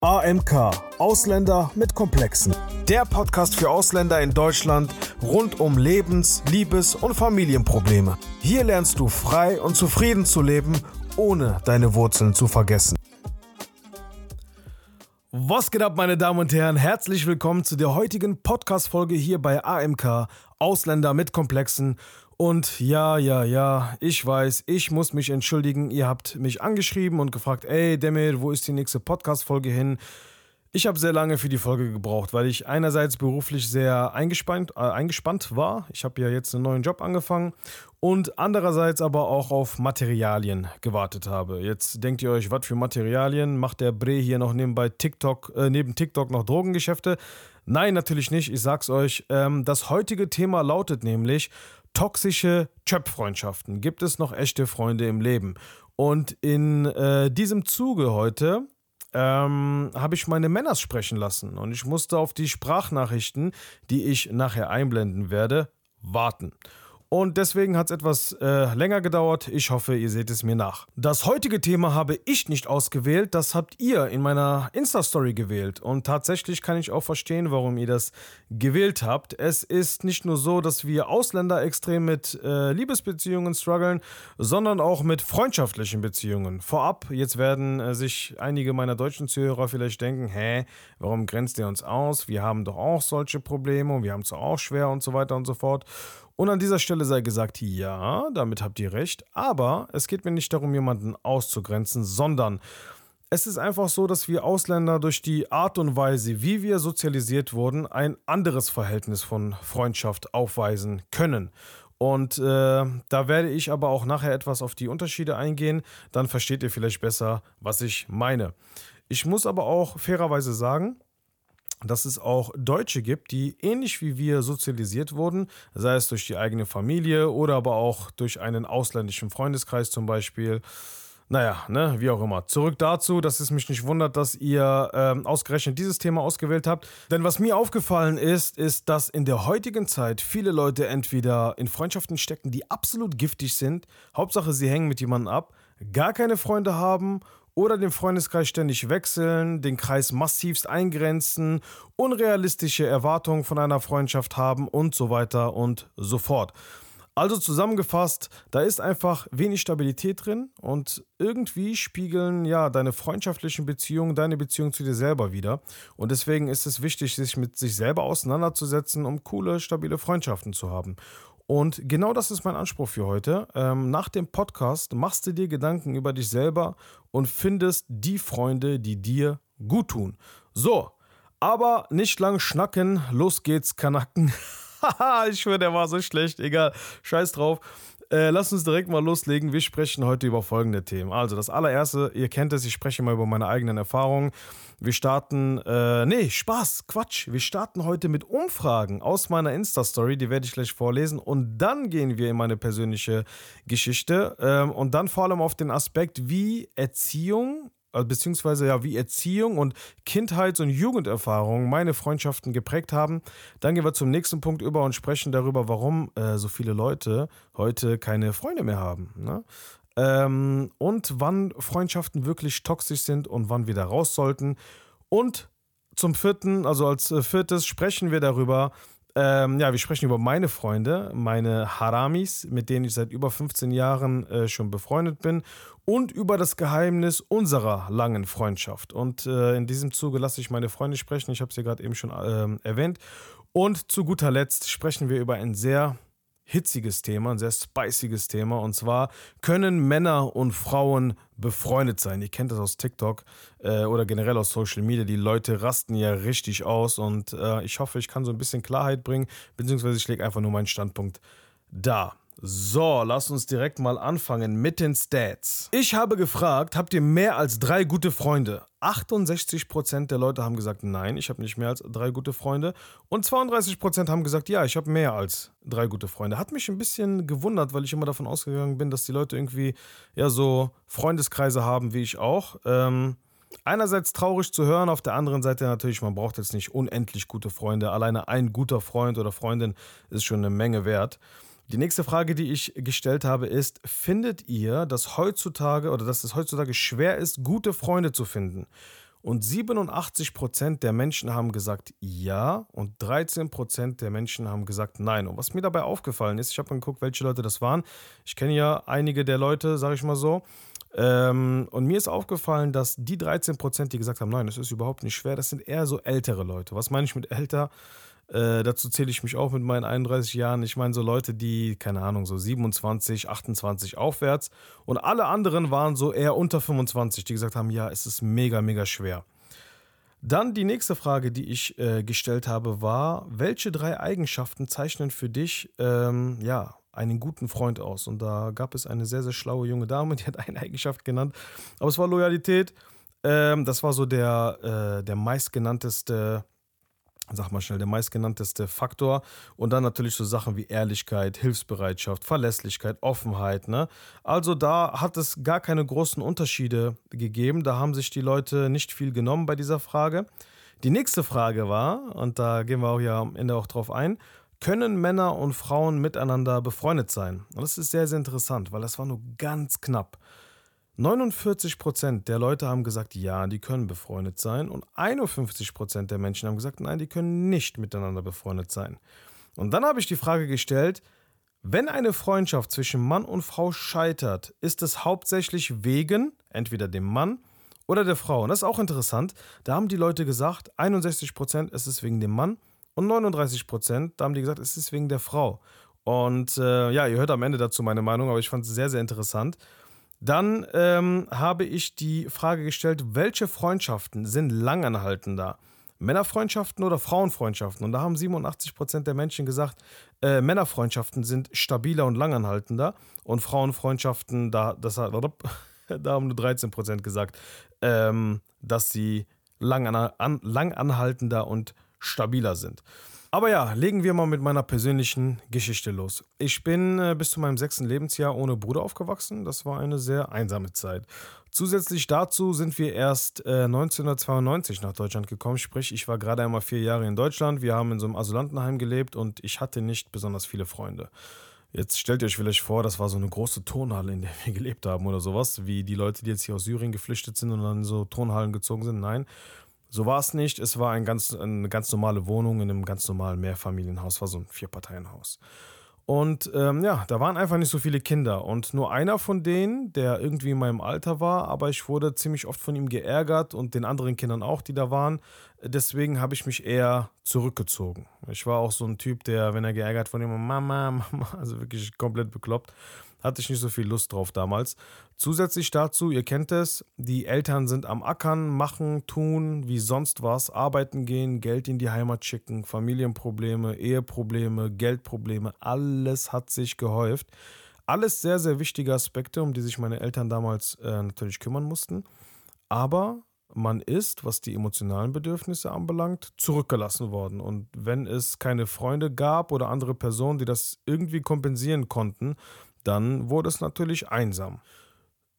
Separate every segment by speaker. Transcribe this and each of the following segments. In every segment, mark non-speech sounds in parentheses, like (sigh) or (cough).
Speaker 1: AMK Ausländer mit Komplexen. Der Podcast für Ausländer in Deutschland rund um Lebens-, Liebes- und Familienprobleme. Hier lernst du frei und zufrieden zu leben, ohne deine Wurzeln zu vergessen. Was geht ab, meine Damen und Herren? Herzlich willkommen zu der heutigen Podcast-Folge hier bei AMK Ausländer mit Komplexen. Und ja, ja, ja, ich weiß, ich muss mich entschuldigen. Ihr habt mich angeschrieben und gefragt, ey, Demir, wo ist die nächste Podcast-Folge hin? Ich habe sehr lange für die Folge gebraucht, weil ich einerseits beruflich sehr eingespannt, äh, eingespannt war. Ich habe ja jetzt einen neuen Job angefangen und andererseits aber auch auf Materialien gewartet habe. Jetzt denkt ihr euch, was für Materialien? Macht der Bre hier noch nebenbei TikTok, äh, neben TikTok noch Drogengeschäfte? Nein, natürlich nicht. Ich sag's euch. Ähm, das heutige Thema lautet nämlich toxische Chöp-Freundschaften. Gibt es noch echte Freunde im Leben? Und in äh, diesem Zuge heute ähm, habe ich meine Männers sprechen lassen und ich musste auf die Sprachnachrichten, die ich nachher einblenden werde, warten. Und deswegen hat es etwas äh, länger gedauert. Ich hoffe, ihr seht es mir nach. Das heutige Thema habe ich nicht ausgewählt, das habt ihr in meiner Insta-Story gewählt. Und tatsächlich kann ich auch verstehen, warum ihr das gewählt habt. Es ist nicht nur so, dass wir Ausländer extrem mit äh, Liebesbeziehungen strugglen, sondern auch mit freundschaftlichen Beziehungen. Vorab, jetzt werden äh, sich einige meiner deutschen Zuhörer vielleicht denken, hä, warum grenzt ihr uns aus? Wir haben doch auch solche Probleme und wir haben es auch schwer und so weiter und so fort. Und an dieser Stelle sei gesagt, ja, damit habt ihr recht, aber es geht mir nicht darum, jemanden auszugrenzen, sondern es ist einfach so, dass wir Ausländer durch die Art und Weise, wie wir sozialisiert wurden, ein anderes Verhältnis von Freundschaft aufweisen können. Und äh, da werde ich aber auch nachher etwas auf die Unterschiede eingehen, dann versteht ihr vielleicht besser, was ich meine. Ich muss aber auch fairerweise sagen, dass es auch Deutsche gibt, die ähnlich wie wir sozialisiert wurden, sei es durch die eigene Familie oder aber auch durch einen ausländischen Freundeskreis zum Beispiel. Naja, ne, wie auch immer. Zurück dazu, dass es mich nicht wundert, dass ihr ähm, ausgerechnet dieses Thema ausgewählt habt. Denn was mir aufgefallen ist, ist, dass in der heutigen Zeit viele Leute entweder in Freundschaften stecken, die absolut giftig sind, Hauptsache sie hängen mit jemandem ab, gar keine Freunde haben oder den Freundeskreis ständig wechseln, den Kreis massivst eingrenzen, unrealistische Erwartungen von einer Freundschaft haben und so weiter und so fort. Also zusammengefasst, da ist einfach wenig Stabilität drin und irgendwie spiegeln ja deine freundschaftlichen Beziehungen deine Beziehung zu dir selber wieder. Und deswegen ist es wichtig, sich mit sich selber auseinanderzusetzen, um coole, stabile Freundschaften zu haben. Und genau das ist mein Anspruch für heute. Ähm, nach dem Podcast machst du dir Gedanken über dich selber und findest die Freunde, die dir gut tun. So, aber nicht lang schnacken, los geht's, Kanacken. (laughs) Haha, ich schwöre, der war so schlecht. Egal, scheiß drauf. Äh, lass uns direkt mal loslegen. Wir sprechen heute über folgende Themen. Also, das allererste, ihr kennt es, ich spreche mal über meine eigenen Erfahrungen. Wir starten, äh, nee, Spaß, Quatsch. Wir starten heute mit Umfragen aus meiner Insta-Story, die werde ich gleich vorlesen. Und dann gehen wir in meine persönliche Geschichte ähm, und dann vor allem auf den Aspekt, wie Erziehung beziehungsweise ja, wie Erziehung und Kindheits- und Jugenderfahrung meine Freundschaften geprägt haben. Dann gehen wir zum nächsten Punkt über und sprechen darüber, warum äh, so viele Leute heute keine Freunde mehr haben. Ne? Ähm, und wann Freundschaften wirklich toxisch sind und wann wir da raus sollten. Und zum vierten, also als äh, viertes, sprechen wir darüber, ähm, ja, wir sprechen über meine Freunde, meine Haramis, mit denen ich seit über 15 Jahren äh, schon befreundet bin und über das Geheimnis unserer langen Freundschaft. Und äh, in diesem Zuge lasse ich meine Freunde sprechen, ich habe sie gerade eben schon äh, erwähnt. Und zu guter Letzt sprechen wir über ein sehr hitziges Thema, ein sehr spiciges Thema. Und zwar können Männer und Frauen befreundet sein. Ihr kennt das aus TikTok äh, oder generell aus Social Media. Die Leute rasten ja richtig aus. Und äh, ich hoffe, ich kann so ein bisschen Klarheit bringen, beziehungsweise ich lege einfach nur meinen Standpunkt da. So, lass uns direkt mal anfangen mit den Stats. Ich habe gefragt, habt ihr mehr als drei gute Freunde? 68% der Leute haben gesagt, nein, ich habe nicht mehr als drei gute Freunde. Und 32% haben gesagt, ja, ich habe mehr als drei gute Freunde. Hat mich ein bisschen gewundert, weil ich immer davon ausgegangen bin, dass die Leute irgendwie ja so Freundeskreise haben wie ich auch. Ähm, einerseits traurig zu hören, auf der anderen Seite natürlich, man braucht jetzt nicht unendlich gute Freunde. Alleine ein guter Freund oder Freundin ist schon eine Menge wert. Die nächste Frage, die ich gestellt habe, ist: Findet ihr, dass heutzutage oder dass es heutzutage schwer ist, gute Freunde zu finden? Und 87% der Menschen haben gesagt ja und 13% der Menschen haben gesagt nein. Und was mir dabei aufgefallen ist, ich habe mal geguckt, welche Leute das waren. Ich kenne ja einige der Leute, sage ich mal so. Ähm, und mir ist aufgefallen, dass die 13%, die gesagt haben, nein, das ist überhaupt nicht schwer, das sind eher so ältere Leute. Was meine ich mit älter? Äh, dazu zähle ich mich auch mit meinen 31 Jahren. Ich meine so Leute, die, keine Ahnung, so 27, 28 aufwärts. Und alle anderen waren so eher unter 25, die gesagt haben, ja, es ist mega, mega schwer. Dann die nächste Frage, die ich äh, gestellt habe, war, welche drei Eigenschaften zeichnen für dich, ähm, ja, einen guten Freund aus? Und da gab es eine sehr, sehr schlaue junge Dame, die hat eine Eigenschaft genannt, aber es war Loyalität. Ähm, das war so der, äh, der meistgenannteste sag mal schnell, der meistgenannteste Faktor. Und dann natürlich so Sachen wie Ehrlichkeit, Hilfsbereitschaft, Verlässlichkeit, Offenheit. Ne? Also da hat es gar keine großen Unterschiede gegeben. Da haben sich die Leute nicht viel genommen bei dieser Frage. Die nächste Frage war, und da gehen wir auch ja am Ende auch drauf ein, können Männer und Frauen miteinander befreundet sein? Und das ist sehr, sehr interessant, weil das war nur ganz knapp. 49% der Leute haben gesagt, ja, die können befreundet sein. Und 51% der Menschen haben gesagt, nein, die können nicht miteinander befreundet sein. Und dann habe ich die Frage gestellt, wenn eine Freundschaft zwischen Mann und Frau scheitert, ist es hauptsächlich wegen entweder dem Mann oder der Frau. Und das ist auch interessant. Da haben die Leute gesagt, 61% ist es wegen dem Mann und 39% da haben die gesagt, es ist wegen der Frau. Und äh, ja, ihr hört am Ende dazu meine Meinung, aber ich fand es sehr, sehr interessant. Dann ähm, habe ich die Frage gestellt, welche Freundschaften sind langanhaltender? Männerfreundschaften oder Frauenfreundschaften? Und da haben 87% der Menschen gesagt, äh, Männerfreundschaften sind stabiler und langanhaltender und Frauenfreundschaften, da, das, (laughs) da haben nur 13% gesagt, ähm, dass sie langanhaltender und stabiler sind. Aber ja, legen wir mal mit meiner persönlichen Geschichte los. Ich bin äh, bis zu meinem sechsten Lebensjahr ohne Bruder aufgewachsen. Das war eine sehr einsame Zeit. Zusätzlich dazu sind wir erst äh, 1992 nach Deutschland gekommen. Sprich, ich war gerade einmal vier Jahre in Deutschland. Wir haben in so einem Asylantenheim gelebt und ich hatte nicht besonders viele Freunde. Jetzt stellt ihr euch vielleicht vor, das war so eine große Turnhalle, in der wir (laughs) gelebt haben oder sowas, wie die Leute, die jetzt hier aus Syrien geflüchtet sind und dann so Turnhallen gezogen sind. Nein, so war es nicht. Es war ein ganz, eine ganz normale Wohnung in einem ganz normalen Mehrfamilienhaus, war so ein Vierparteienhaus. Und ähm, ja, da waren einfach nicht so viele Kinder. Und nur einer von denen, der irgendwie in meinem Alter war, aber ich wurde ziemlich oft von ihm geärgert und den anderen Kindern auch, die da waren. Deswegen habe ich mich eher zurückgezogen. Ich war auch so ein Typ, der, wenn er geärgert von ihm, Mama, Mama, (laughs) also wirklich komplett bekloppt hatte ich nicht so viel Lust drauf damals. Zusätzlich dazu, ihr kennt es, die Eltern sind am Ackern, machen, tun, wie sonst was, arbeiten gehen, Geld in die Heimat schicken, Familienprobleme, Eheprobleme, Geldprobleme, alles hat sich gehäuft. Alles sehr, sehr wichtige Aspekte, um die sich meine Eltern damals äh, natürlich kümmern mussten. Aber man ist, was die emotionalen Bedürfnisse anbelangt, zurückgelassen worden. Und wenn es keine Freunde gab oder andere Personen, die das irgendwie kompensieren konnten, dann wurde es natürlich einsam.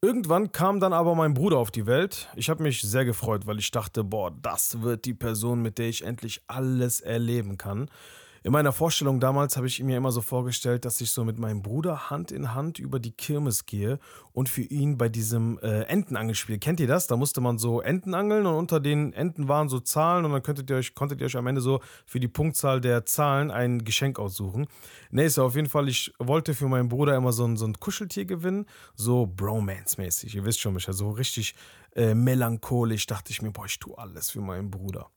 Speaker 1: Irgendwann kam dann aber mein Bruder auf die Welt. Ich habe mich sehr gefreut, weil ich dachte, boah, das wird die Person, mit der ich endlich alles erleben kann. In meiner Vorstellung damals habe ich mir immer so vorgestellt, dass ich so mit meinem Bruder Hand in Hand über die Kirmes gehe und für ihn bei diesem äh, Entenangelspiel, kennt ihr das? Da musste man so Enten angeln und unter den Enten waren so Zahlen und dann könntet ihr euch, konntet ihr euch am Ende so für die Punktzahl der Zahlen ein Geschenk aussuchen. Nee, ist auf jeden Fall, ich wollte für meinen Bruder immer so ein, so ein Kuscheltier gewinnen, so Bromance-mäßig, ihr wisst schon, mich, also richtig äh, melancholisch dachte ich mir, boah, ich tue alles für meinen Bruder.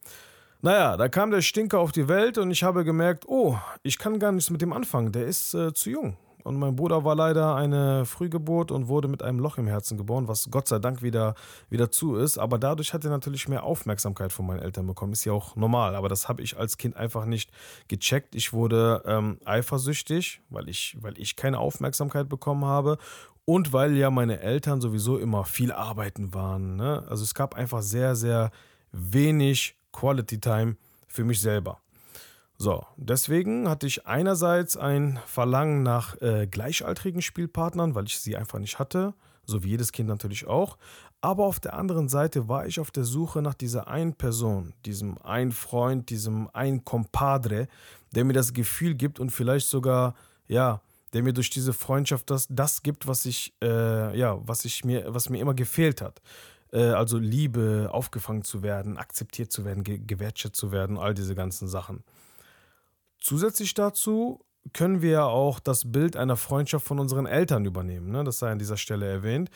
Speaker 1: Naja, da kam der Stinker auf die Welt und ich habe gemerkt, oh, ich kann gar nichts mit dem anfangen, der ist äh, zu jung. Und mein Bruder war leider eine Frühgeburt und wurde mit einem Loch im Herzen geboren, was Gott sei Dank wieder, wieder zu ist. Aber dadurch hat er natürlich mehr Aufmerksamkeit von meinen Eltern bekommen. Ist ja auch normal. Aber das habe ich als Kind einfach nicht gecheckt. Ich wurde ähm, eifersüchtig, weil ich, weil ich keine Aufmerksamkeit bekommen habe. Und weil ja meine Eltern sowieso immer viel arbeiten waren. Ne? Also es gab einfach sehr, sehr wenig Quality Time für mich selber. So, deswegen hatte ich einerseits ein Verlangen nach äh, gleichaltrigen Spielpartnern, weil ich sie einfach nicht hatte, so wie jedes Kind natürlich auch. Aber auf der anderen Seite war ich auf der Suche nach dieser einen Person, diesem einen Freund, diesem einen Compadre, der mir das Gefühl gibt und vielleicht sogar, ja, der mir durch diese Freundschaft das, das gibt, was ich, äh, ja, was ich mir, was mir immer gefehlt hat. Äh, also Liebe, aufgefangen zu werden, akzeptiert zu werden, ge gewertschätzt zu werden, all diese ganzen Sachen. Zusätzlich dazu können wir ja auch das Bild einer Freundschaft von unseren Eltern übernehmen. Ne? Das sei an dieser Stelle erwähnt.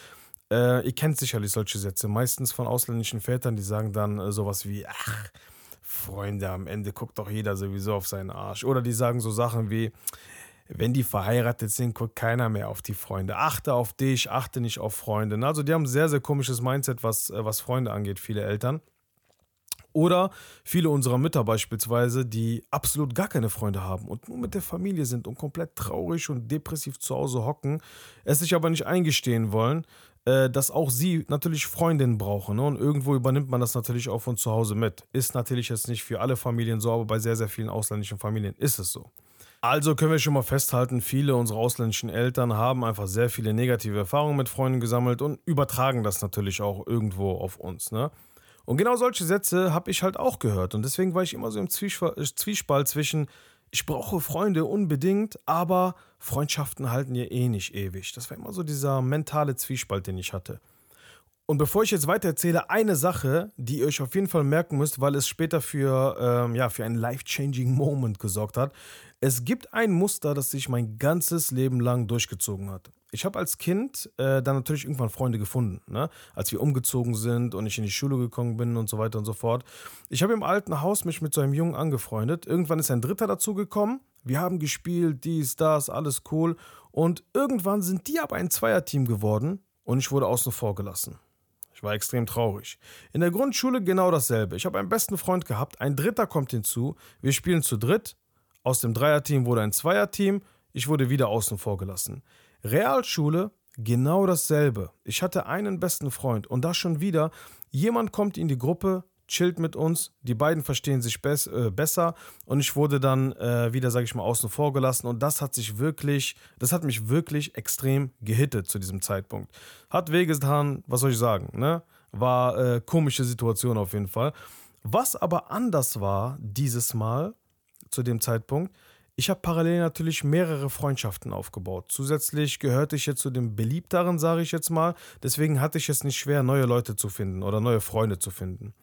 Speaker 1: Äh, ihr kennt sicherlich solche Sätze, meistens von ausländischen Vätern, die sagen dann äh, sowas wie, ach, Freunde, am Ende guckt doch jeder sowieso auf seinen Arsch. Oder die sagen so Sachen wie, wenn die verheiratet sind, guckt keiner mehr auf die Freunde. Achte auf dich, achte nicht auf Freunde. Also die haben ein sehr, sehr komisches Mindset, was, äh, was Freunde angeht, viele Eltern. Oder viele unserer Mütter beispielsweise, die absolut gar keine Freunde haben und nur mit der Familie sind und komplett traurig und depressiv zu Hause hocken, es sich aber nicht eingestehen wollen, äh, dass auch sie natürlich Freundinnen brauchen. Ne? Und irgendwo übernimmt man das natürlich auch von zu Hause mit. Ist natürlich jetzt nicht für alle Familien so, aber bei sehr, sehr vielen ausländischen Familien ist es so. Also können wir schon mal festhalten, viele unserer ausländischen Eltern haben einfach sehr viele negative Erfahrungen mit Freunden gesammelt und übertragen das natürlich auch irgendwo auf uns. Ne? Und genau solche Sätze habe ich halt auch gehört. Und deswegen war ich immer so im Zwiespalt zwischen, ich brauche Freunde unbedingt, aber Freundschaften halten ja eh nicht ewig. Das war immer so dieser mentale Zwiespalt, den ich hatte. Und bevor ich jetzt weiter erzähle, eine Sache, die ihr euch auf jeden Fall merken müsst, weil es später für, ähm, ja, für einen life-changing Moment gesorgt hat. Es gibt ein Muster, das sich mein ganzes Leben lang durchgezogen hat. Ich habe als Kind äh, dann natürlich irgendwann Freunde gefunden, ne? als wir umgezogen sind und ich in die Schule gekommen bin und so weiter und so fort. Ich habe im alten Haus mich mit so einem Jungen angefreundet. Irgendwann ist ein Dritter dazugekommen. Wir haben gespielt, dies, das, alles cool. Und irgendwann sind die aber ein Zweierteam geworden und ich wurde außen vor gelassen. Ich war extrem traurig. In der Grundschule genau dasselbe. Ich habe einen besten Freund gehabt, ein Dritter kommt hinzu, wir spielen zu dritt. Aus dem Dreierteam wurde ein Zweierteam, ich wurde wieder außen vor gelassen. Realschule genau dasselbe. Ich hatte einen besten Freund und da schon wieder, jemand kommt in die Gruppe, chillt mit uns, die beiden verstehen sich bes äh, besser und ich wurde dann äh, wieder, sage ich mal, außen vor gelassen und das hat sich wirklich, das hat mich wirklich extrem gehittet zu diesem Zeitpunkt. Hat wehgetan, was soll ich sagen, ne? War äh, komische Situation auf jeden Fall. Was aber anders war dieses Mal, zu dem Zeitpunkt, ich habe parallel natürlich mehrere Freundschaften aufgebaut. Zusätzlich gehörte ich jetzt zu den beliebteren, sage ich jetzt mal. Deswegen hatte ich es nicht schwer, neue Leute zu finden oder neue Freunde zu finden.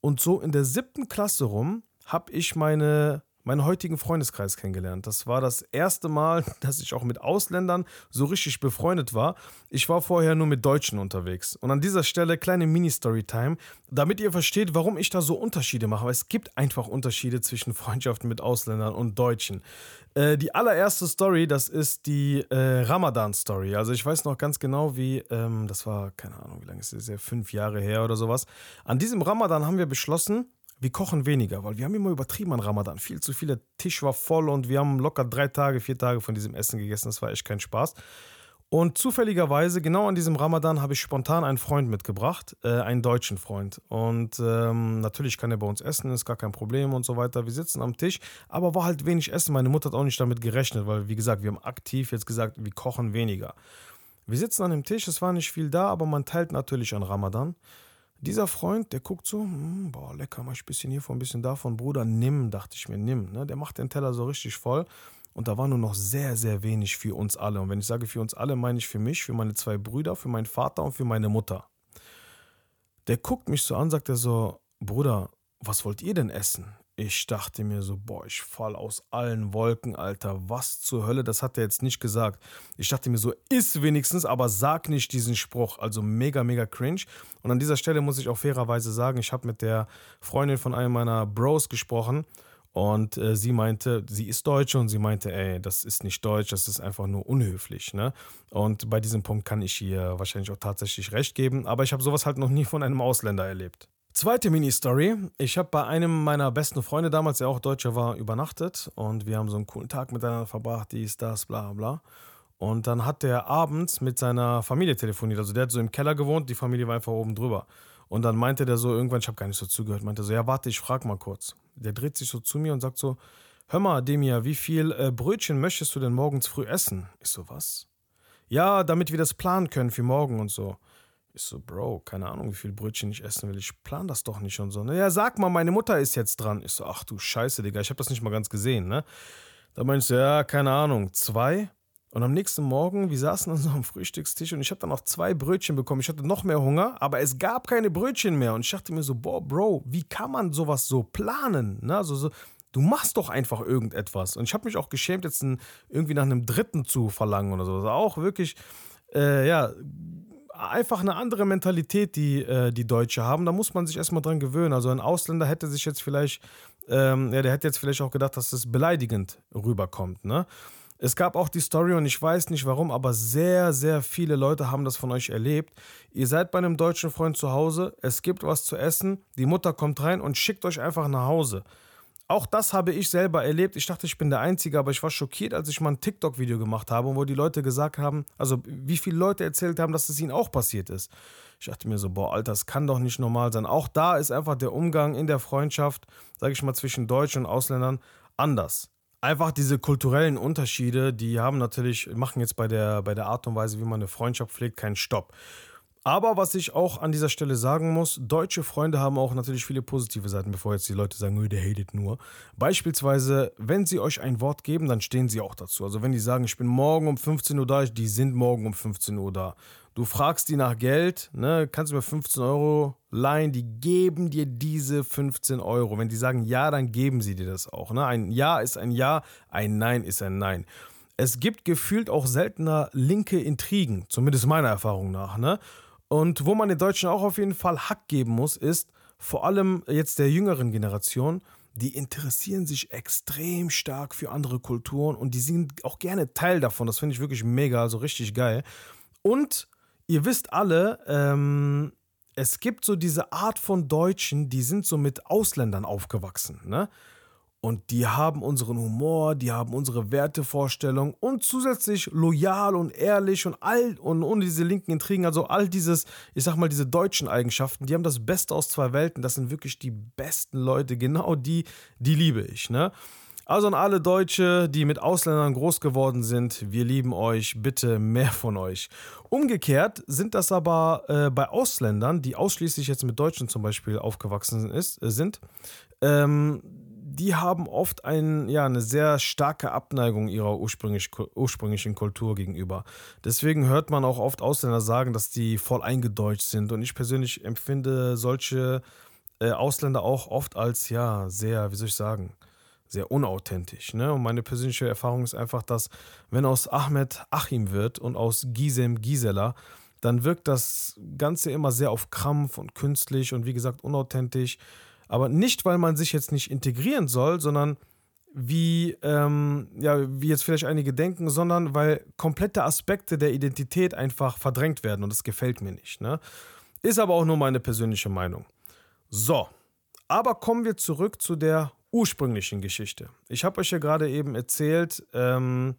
Speaker 1: Und so in der siebten Klasse rum habe ich meine meinen heutigen Freundeskreis kennengelernt. Das war das erste Mal, (laughs) dass ich auch mit Ausländern so richtig befreundet war. Ich war vorher nur mit Deutschen unterwegs. Und an dieser Stelle kleine Mini-Story-Time, damit ihr versteht, warum ich da so Unterschiede mache. Es gibt einfach Unterschiede zwischen (laughs) Freundschaften mit Ausländern und Deutschen. Äh, die allererste Story, das ist die äh, Ramadan-Story. Also ich weiß noch ganz genau, wie, ähm, das war, keine Ahnung, wie lange ist ja fünf Jahre her oder sowas. An diesem Ramadan haben wir beschlossen, wir kochen weniger, weil wir haben immer übertrieben an Ramadan. Viel zu viel, der Tisch war voll und wir haben locker drei Tage, vier Tage von diesem Essen gegessen. Das war echt kein Spaß. Und zufälligerweise, genau an diesem Ramadan, habe ich spontan einen Freund mitgebracht, äh, einen deutschen Freund. Und ähm, natürlich kann er bei uns essen, ist gar kein Problem und so weiter. Wir sitzen am Tisch, aber war halt wenig Essen. Meine Mutter hat auch nicht damit gerechnet, weil, wie gesagt, wir haben aktiv jetzt gesagt, wir kochen weniger. Wir sitzen an dem Tisch, es war nicht viel da, aber man teilt natürlich an Ramadan. Dieser Freund, der guckt so, hm, boah, lecker, mach ich ein bisschen hiervon, ein bisschen davon. Bruder, nimm, dachte ich mir, nimm. Ne? Der macht den Teller so richtig voll. Und da war nur noch sehr, sehr wenig für uns alle. Und wenn ich sage für uns alle, meine ich für mich, für meine zwei Brüder, für meinen Vater und für meine Mutter. Der guckt mich so an, sagt er so, Bruder, was wollt ihr denn essen? Ich dachte mir so, boah, ich fall aus allen Wolken, Alter. Was zur Hölle? Das hat er jetzt nicht gesagt. Ich dachte mir so, ist wenigstens, aber sag nicht diesen Spruch. Also mega, mega cringe. Und an dieser Stelle muss ich auch fairerweise sagen, ich habe mit der Freundin von einem meiner Bros gesprochen. Und äh, sie meinte, sie ist Deutsche und sie meinte, ey, das ist nicht Deutsch, das ist einfach nur unhöflich. Ne? Und bei diesem Punkt kann ich ihr wahrscheinlich auch tatsächlich recht geben. Aber ich habe sowas halt noch nie von einem Ausländer erlebt. Zweite Mini-Story. Ich habe bei einem meiner besten Freunde damals, der auch Deutscher war, übernachtet und wir haben so einen coolen Tag miteinander verbracht, dies, das, bla bla. Und dann hat der abends mit seiner Familie telefoniert. Also der hat so im Keller gewohnt, die Familie war einfach oben drüber. Und dann meinte der so irgendwann, ich habe gar nicht so zugehört, meinte so, ja warte, ich frag mal kurz. Der dreht sich so zu mir und sagt so, hör mal, Demir, wie viel äh, Brötchen möchtest du denn morgens früh essen? Ich so, was? Ja, damit wir das planen können für morgen und so. Ich so, Bro, keine Ahnung, wie viel Brötchen ich essen will. Ich plan das doch nicht und so. Naja, sag mal, meine Mutter ist jetzt dran. Ich so, ach du Scheiße, Digga, ich habe das nicht mal ganz gesehen, ne? Da meinst du, ja, keine Ahnung, zwei? Und am nächsten Morgen, wir saßen an so einem Frühstückstisch und ich habe dann noch zwei Brötchen bekommen. Ich hatte noch mehr Hunger, aber es gab keine Brötchen mehr. Und ich dachte mir so, boah, Bro, wie kann man sowas so planen? Ne? Also so, du machst doch einfach irgendetwas. Und ich habe mich auch geschämt, jetzt ein, irgendwie nach einem Dritten zu verlangen oder so. Also auch wirklich, äh, ja, einfach eine andere Mentalität, die äh, die Deutsche haben. Da muss man sich erstmal dran gewöhnen. Also ein Ausländer hätte sich jetzt vielleicht, ähm, ja, der hätte jetzt vielleicht auch gedacht, dass das beleidigend rüberkommt, ne? Es gab auch die Story und ich weiß nicht warum, aber sehr, sehr viele Leute haben das von euch erlebt. Ihr seid bei einem deutschen Freund zu Hause, es gibt was zu essen, die Mutter kommt rein und schickt euch einfach nach Hause. Auch das habe ich selber erlebt. Ich dachte, ich bin der Einzige, aber ich war schockiert, als ich mal ein TikTok-Video gemacht habe, wo die Leute gesagt haben, also wie viele Leute erzählt haben, dass es ihnen auch passiert ist. Ich dachte mir so, boah, Alter, das kann doch nicht normal sein. Auch da ist einfach der Umgang in der Freundschaft, sage ich mal, zwischen Deutschen und Ausländern anders einfach diese kulturellen Unterschiede, die haben natürlich, machen jetzt bei der, bei der Art und Weise, wie man eine Freundschaft pflegt, keinen Stopp. Aber was ich auch an dieser Stelle sagen muss, deutsche Freunde haben auch natürlich viele positive Seiten, bevor jetzt die Leute sagen, oh, der hatet nur. Beispielsweise, wenn sie euch ein Wort geben, dann stehen sie auch dazu. Also wenn die sagen, ich bin morgen um 15 Uhr da, die sind morgen um 15 Uhr da. Du fragst die nach Geld, ne, kannst du mir 15 Euro leihen, die geben dir diese 15 Euro. Wenn die sagen ja, dann geben sie dir das auch. Ne? Ein Ja ist ein Ja, ein Nein ist ein Nein. Es gibt gefühlt auch seltener linke Intrigen, zumindest meiner Erfahrung nach. Ne? Und wo man den Deutschen auch auf jeden Fall Hack geben muss, ist vor allem jetzt der jüngeren Generation, die interessieren sich extrem stark für andere Kulturen und die sind auch gerne Teil davon. Das finde ich wirklich mega, also richtig geil. Und ihr wisst alle, ähm, es gibt so diese Art von Deutschen, die sind so mit Ausländern aufgewachsen, ne? Und die haben unseren Humor, die haben unsere Wertevorstellung und zusätzlich loyal und ehrlich und all und ohne diese linken Intrigen, also all dieses, ich sag mal, diese deutschen Eigenschaften, die haben das Beste aus zwei Welten. Das sind wirklich die besten Leute, genau die, die liebe ich, ne? Also an alle Deutsche, die mit Ausländern groß geworden sind, wir lieben euch, bitte mehr von euch. Umgekehrt sind das aber äh, bei Ausländern, die ausschließlich jetzt mit Deutschen zum Beispiel aufgewachsen ist, äh, sind, ähm, die haben oft ein, ja, eine sehr starke Abneigung ihrer ursprünglich, ursprünglichen Kultur gegenüber. Deswegen hört man auch oft Ausländer sagen, dass die voll eingedeutscht sind. Und ich persönlich empfinde solche äh, Ausländer auch oft als, ja, sehr, wie soll ich sagen, sehr unauthentisch. Ne? Und meine persönliche Erfahrung ist einfach, dass wenn aus Ahmed Achim wird und aus Gisem Gisela, dann wirkt das Ganze immer sehr auf Krampf und künstlich und wie gesagt unauthentisch. Aber nicht, weil man sich jetzt nicht integrieren soll, sondern wie, ähm, ja, wie jetzt vielleicht einige denken, sondern weil komplette Aspekte der Identität einfach verdrängt werden und das gefällt mir nicht. Ne? Ist aber auch nur meine persönliche Meinung. So, aber kommen wir zurück zu der ursprünglichen Geschichte. Ich habe euch ja gerade eben erzählt, ähm,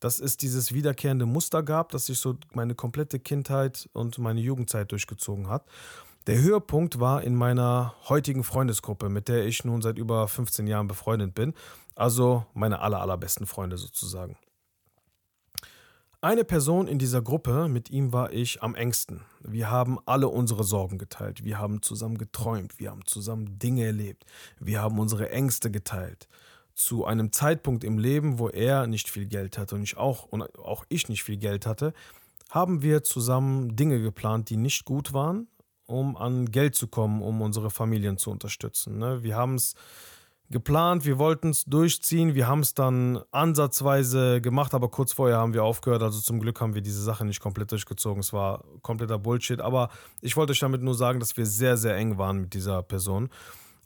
Speaker 1: dass es dieses wiederkehrende Muster gab, das sich so meine komplette Kindheit und meine Jugendzeit durchgezogen hat. Der Höhepunkt war in meiner heutigen Freundesgruppe, mit der ich nun seit über 15 Jahren befreundet bin. Also meine aller, allerbesten Freunde sozusagen. Eine Person in dieser Gruppe, mit ihm war ich am engsten. Wir haben alle unsere Sorgen geteilt. Wir haben zusammen geträumt. Wir haben zusammen Dinge erlebt. Wir haben unsere Ängste geteilt. Zu einem Zeitpunkt im Leben, wo er nicht viel Geld hatte und ich auch, und auch ich nicht viel Geld hatte, haben wir zusammen Dinge geplant, die nicht gut waren, um an Geld zu kommen, um unsere Familien zu unterstützen. Ne? Wir haben es geplant, wir wollten es durchziehen, wir haben es dann ansatzweise gemacht, aber kurz vorher haben wir aufgehört. Also zum Glück haben wir diese Sache nicht komplett durchgezogen. Es war kompletter Bullshit, aber ich wollte euch damit nur sagen, dass wir sehr, sehr eng waren mit dieser Person.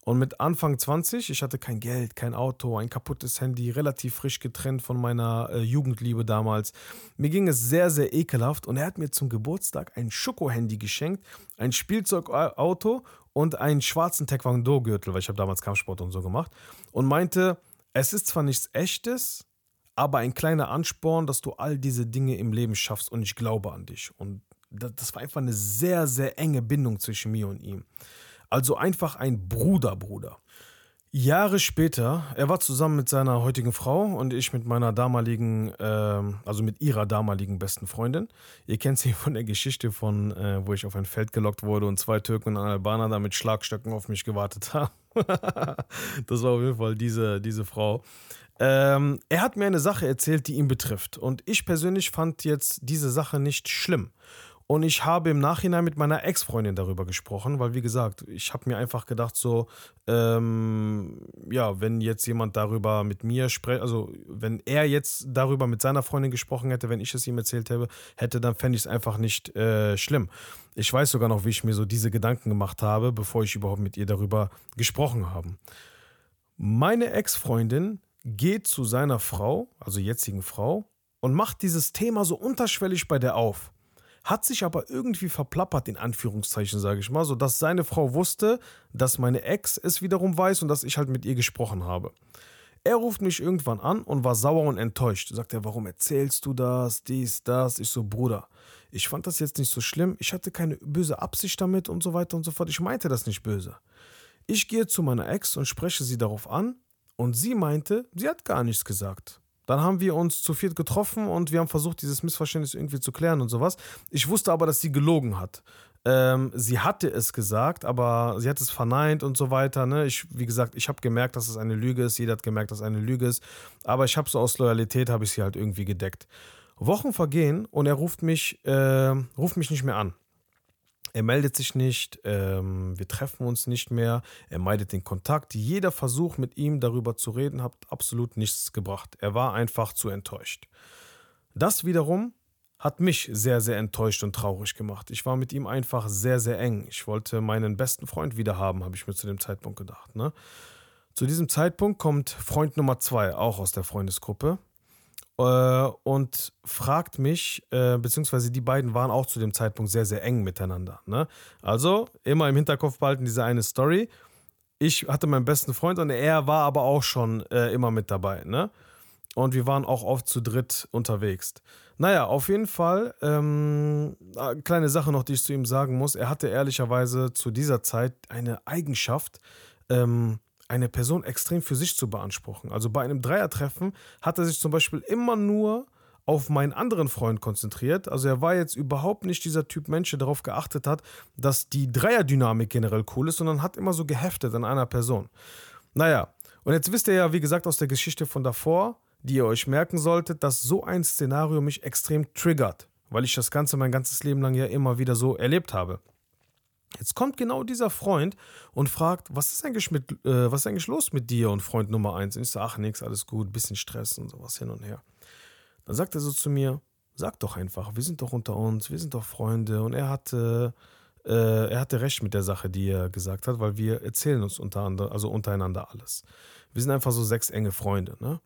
Speaker 1: Und mit Anfang 20, ich hatte kein Geld, kein Auto, ein kaputtes Handy, relativ frisch getrennt von meiner äh, Jugendliebe damals. Mir ging es sehr, sehr ekelhaft und er hat mir zum Geburtstag ein Schoko-Handy geschenkt, ein Spielzeugauto und einen schwarzen Taekwondo-Gürtel, weil ich habe damals Kampfsport und so gemacht. Und meinte, es ist zwar nichts Echtes, aber ein kleiner Ansporn, dass du all diese Dinge im Leben schaffst und ich glaube an dich. Und das war einfach eine sehr, sehr enge Bindung zwischen mir und ihm. Also einfach ein Bruder, Bruder. Jahre später, er war zusammen mit seiner heutigen Frau und ich mit meiner damaligen, äh, also mit ihrer damaligen besten Freundin. Ihr kennt sie (laughs) von der Geschichte von, äh, wo ich auf ein Feld gelockt wurde und zwei Türken und ein Albaner da mit Schlagstöcken auf mich gewartet haben. (laughs) das war auf jeden Fall diese, diese Frau. Ähm, er hat mir eine Sache erzählt, die ihn betrifft. Und ich persönlich fand jetzt diese Sache nicht schlimm. Und ich habe im Nachhinein mit meiner Ex-Freundin darüber gesprochen, weil wie gesagt, ich habe mir einfach gedacht, so, ähm, ja, wenn jetzt jemand darüber mit mir spricht, also wenn er jetzt darüber mit seiner Freundin gesprochen hätte, wenn ich es ihm erzählt hätte, hätte dann fände ich es einfach nicht äh, schlimm. Ich weiß sogar noch, wie ich mir so diese Gedanken gemacht habe, bevor ich überhaupt mit ihr darüber gesprochen habe. Meine Ex-Freundin geht zu seiner Frau, also jetzigen Frau, und macht dieses Thema so unterschwellig bei der auf hat sich aber irgendwie verplappert, in Anführungszeichen, sage ich mal, sodass seine Frau wusste, dass meine Ex es wiederum weiß und dass ich halt mit ihr gesprochen habe. Er ruft mich irgendwann an und war sauer und enttäuscht. Sagt er, warum erzählst du das, dies, das? Ich so, Bruder, ich fand das jetzt nicht so schlimm. Ich hatte keine böse Absicht damit und so weiter und so fort. Ich meinte das nicht böse. Ich gehe zu meiner Ex und spreche sie darauf an und sie meinte, sie hat gar nichts gesagt. Dann haben wir uns zu viert getroffen und wir haben versucht, dieses Missverständnis irgendwie zu klären und sowas. Ich wusste aber, dass sie gelogen hat. Ähm, sie hatte es gesagt, aber sie hat es verneint und so weiter. Ne? Ich, wie gesagt, ich habe gemerkt, dass es eine Lüge ist. Jeder hat gemerkt, dass es eine Lüge ist. Aber ich habe so aus Loyalität habe ich sie halt irgendwie gedeckt. Wochen vergehen und er ruft mich, äh, ruft mich nicht mehr an. Er meldet sich nicht, ähm, wir treffen uns nicht mehr, er meidet den Kontakt. Jeder Versuch mit ihm darüber zu reden hat absolut nichts gebracht. Er war einfach zu enttäuscht. Das wiederum hat mich sehr, sehr enttäuscht und traurig gemacht. Ich war mit ihm einfach sehr, sehr eng. Ich wollte meinen besten Freund wieder haben, habe ich mir zu dem Zeitpunkt gedacht. Ne? Zu diesem Zeitpunkt kommt Freund Nummer zwei, auch aus der Freundesgruppe äh, und fragt mich, äh, beziehungsweise die beiden waren auch zu dem Zeitpunkt sehr, sehr eng miteinander. Ne? Also immer im Hinterkopf behalten diese eine Story. Ich hatte meinen besten Freund und er war aber auch schon äh, immer mit dabei. Ne? Und wir waren auch oft zu dritt unterwegs. Naja, auf jeden Fall, ähm, äh, kleine Sache noch, die ich zu ihm sagen muss. Er hatte ehrlicherweise zu dieser Zeit eine Eigenschaft, ähm, eine Person extrem für sich zu beanspruchen. Also bei einem Dreiertreffen hat er sich zum Beispiel immer nur auf meinen anderen Freund konzentriert. Also er war jetzt überhaupt nicht dieser Typ Mensch, der darauf geachtet hat, dass die Dreierdynamik generell cool ist, sondern hat immer so geheftet an einer Person. Naja, und jetzt wisst ihr ja, wie gesagt, aus der Geschichte von davor, die ihr euch merken solltet, dass so ein Szenario mich extrem triggert, weil ich das Ganze mein ganzes Leben lang ja immer wieder so erlebt habe. Jetzt kommt genau dieser Freund und fragt, was ist eigentlich, mit, äh, was ist eigentlich los mit dir und Freund Nummer eins? Und ich sage, ach nix, alles gut, bisschen Stress und sowas hin und her. Dann sagt er so zu mir, sag doch einfach, wir sind doch unter uns, wir sind doch Freunde. Und er hatte, äh, er hatte recht mit der Sache, die er gesagt hat, weil wir erzählen uns untereinander, also untereinander alles. Wir sind einfach so sechs enge Freunde, ne?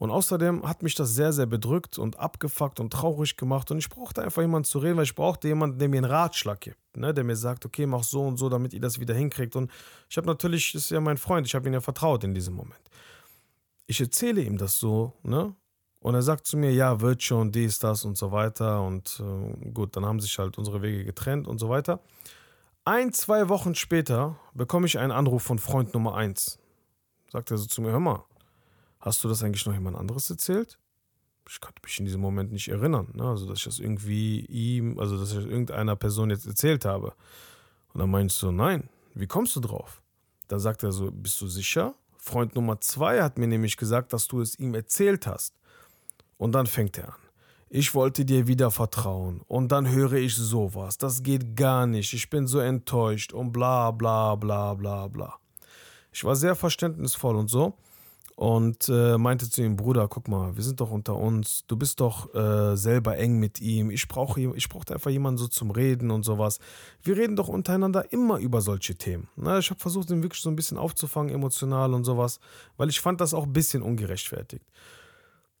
Speaker 1: Und außerdem hat mich das sehr, sehr bedrückt und abgefuckt und traurig gemacht. Und ich brauchte einfach jemanden zu reden, weil ich brauchte jemanden, der mir einen Ratschlag gibt, ne? der mir sagt, okay, mach so und so, damit ihr das wieder hinkriegt. Und ich habe natürlich, das ist ja mein Freund, ich habe ihm ja vertraut in diesem Moment. Ich erzähle ihm das so, ne? Und er sagt zu mir, ja, wird schon, dies, das und so weiter. Und äh, gut, dann haben sich halt unsere Wege getrennt und so weiter. Ein, zwei Wochen später bekomme ich einen Anruf von Freund Nummer eins. Sagt er so zu mir, hör mal, Hast du das eigentlich noch jemand anderes erzählt? Ich konnte mich in diesem Moment nicht erinnern. Ne? Also, dass ich das irgendwie ihm, also dass ich das irgendeiner Person jetzt erzählt habe. Und dann meinte ich so, nein, wie kommst du drauf? Dann sagt er so, bist du sicher? Freund Nummer zwei hat mir nämlich gesagt, dass du es ihm erzählt hast. Und dann fängt er an. Ich wollte dir wieder vertrauen. Und dann höre ich sowas. Das geht gar nicht. Ich bin so enttäuscht und bla bla bla bla bla. Ich war sehr verständnisvoll und so und äh, meinte zu ihm, Bruder, guck mal, wir sind doch unter uns, du bist doch äh, selber eng mit ihm, ich brauche ich brauchte einfach jemanden so zum Reden und sowas. Wir reden doch untereinander immer über solche Themen. Na, ich habe versucht, ihn wirklich so ein bisschen aufzufangen, emotional und sowas, weil ich fand das auch ein bisschen ungerechtfertigt.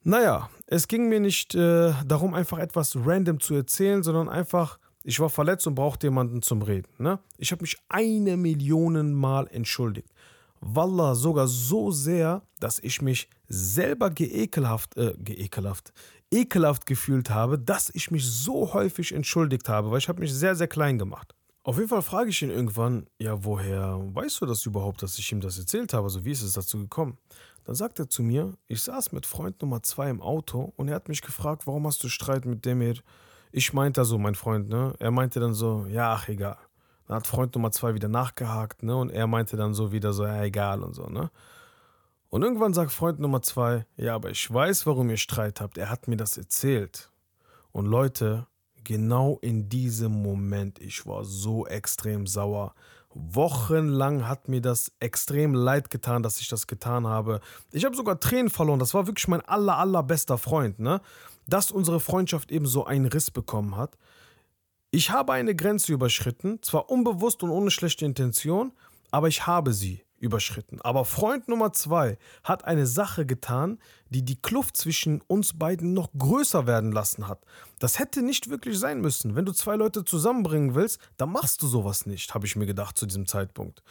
Speaker 1: Naja, es ging mir nicht äh, darum, einfach etwas random zu erzählen, sondern einfach, ich war verletzt und brauchte jemanden zum Reden. Ne? Ich habe mich eine Million Mal entschuldigt. Wallah, sogar so sehr, dass ich mich selber geekelhaft, äh, geekelhaft, ekelhaft gefühlt habe, dass ich mich so häufig entschuldigt habe, weil ich habe mich sehr, sehr klein gemacht. Auf jeden Fall frage ich ihn irgendwann, ja, woher weißt du das überhaupt, dass ich ihm das erzählt habe? Also wie ist es dazu gekommen? Dann sagt er zu mir, ich saß mit Freund Nummer zwei im Auto und er hat mich gefragt, warum hast du Streit mit Demir? Ich meinte so, mein Freund, ne? Er meinte dann so, ja, ach, egal. Dann hat Freund Nummer zwei wieder nachgehakt, ne? Und er meinte dann so wieder so, ja, egal und so, ne? Und irgendwann sagt Freund Nummer zwei, ja, aber ich weiß, warum ihr Streit habt. Er hat mir das erzählt. Und Leute, genau in diesem Moment, ich war so extrem sauer. Wochenlang hat mir das extrem leid getan, dass ich das getan habe. Ich habe sogar Tränen verloren. Das war wirklich mein aller, allerbester Freund, ne? Dass unsere Freundschaft eben so einen Riss bekommen hat. Ich habe eine Grenze überschritten, zwar unbewusst und ohne schlechte Intention, aber ich habe sie überschritten. Aber Freund Nummer zwei hat eine Sache getan, die die Kluft zwischen uns beiden noch größer werden lassen hat. Das hätte nicht wirklich sein müssen. Wenn du zwei Leute zusammenbringen willst, dann machst du sowas nicht, habe ich mir gedacht zu diesem Zeitpunkt.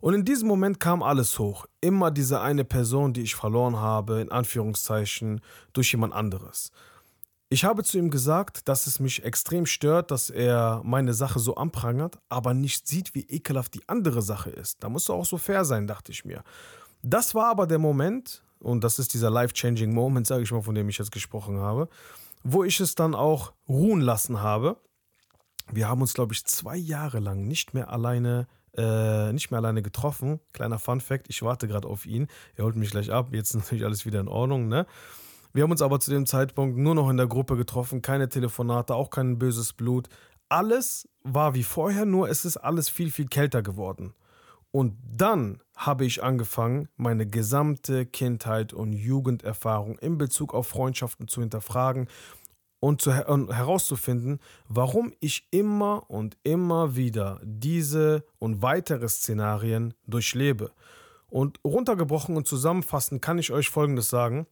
Speaker 1: Und in diesem Moment kam alles hoch. Immer diese eine Person, die ich verloren habe, in Anführungszeichen, durch jemand anderes. Ich habe zu ihm gesagt, dass es mich extrem stört, dass er meine Sache so anprangert, aber nicht sieht, wie ekelhaft die andere Sache ist. Da musst du auch so fair sein, dachte ich mir. Das war aber der Moment, und das ist dieser life-changing Moment, sage ich mal, von dem ich jetzt gesprochen habe, wo ich es dann auch ruhen lassen habe. Wir haben uns, glaube ich, zwei Jahre lang nicht mehr alleine äh, nicht mehr alleine getroffen. Kleiner Fun Fact, ich warte gerade auf ihn. Er holt mich gleich ab. Jetzt ist natürlich alles wieder in Ordnung, ne? Wir haben uns aber zu dem Zeitpunkt nur noch in der Gruppe getroffen, keine Telefonate, auch kein böses Blut. Alles war wie vorher, nur es ist alles viel, viel kälter geworden. Und dann habe ich angefangen, meine gesamte Kindheit und Jugenderfahrung in Bezug auf Freundschaften zu hinterfragen und, zu, und herauszufinden, warum ich immer und immer wieder diese und weitere Szenarien durchlebe. Und runtergebrochen und zusammenfassend kann ich euch Folgendes sagen.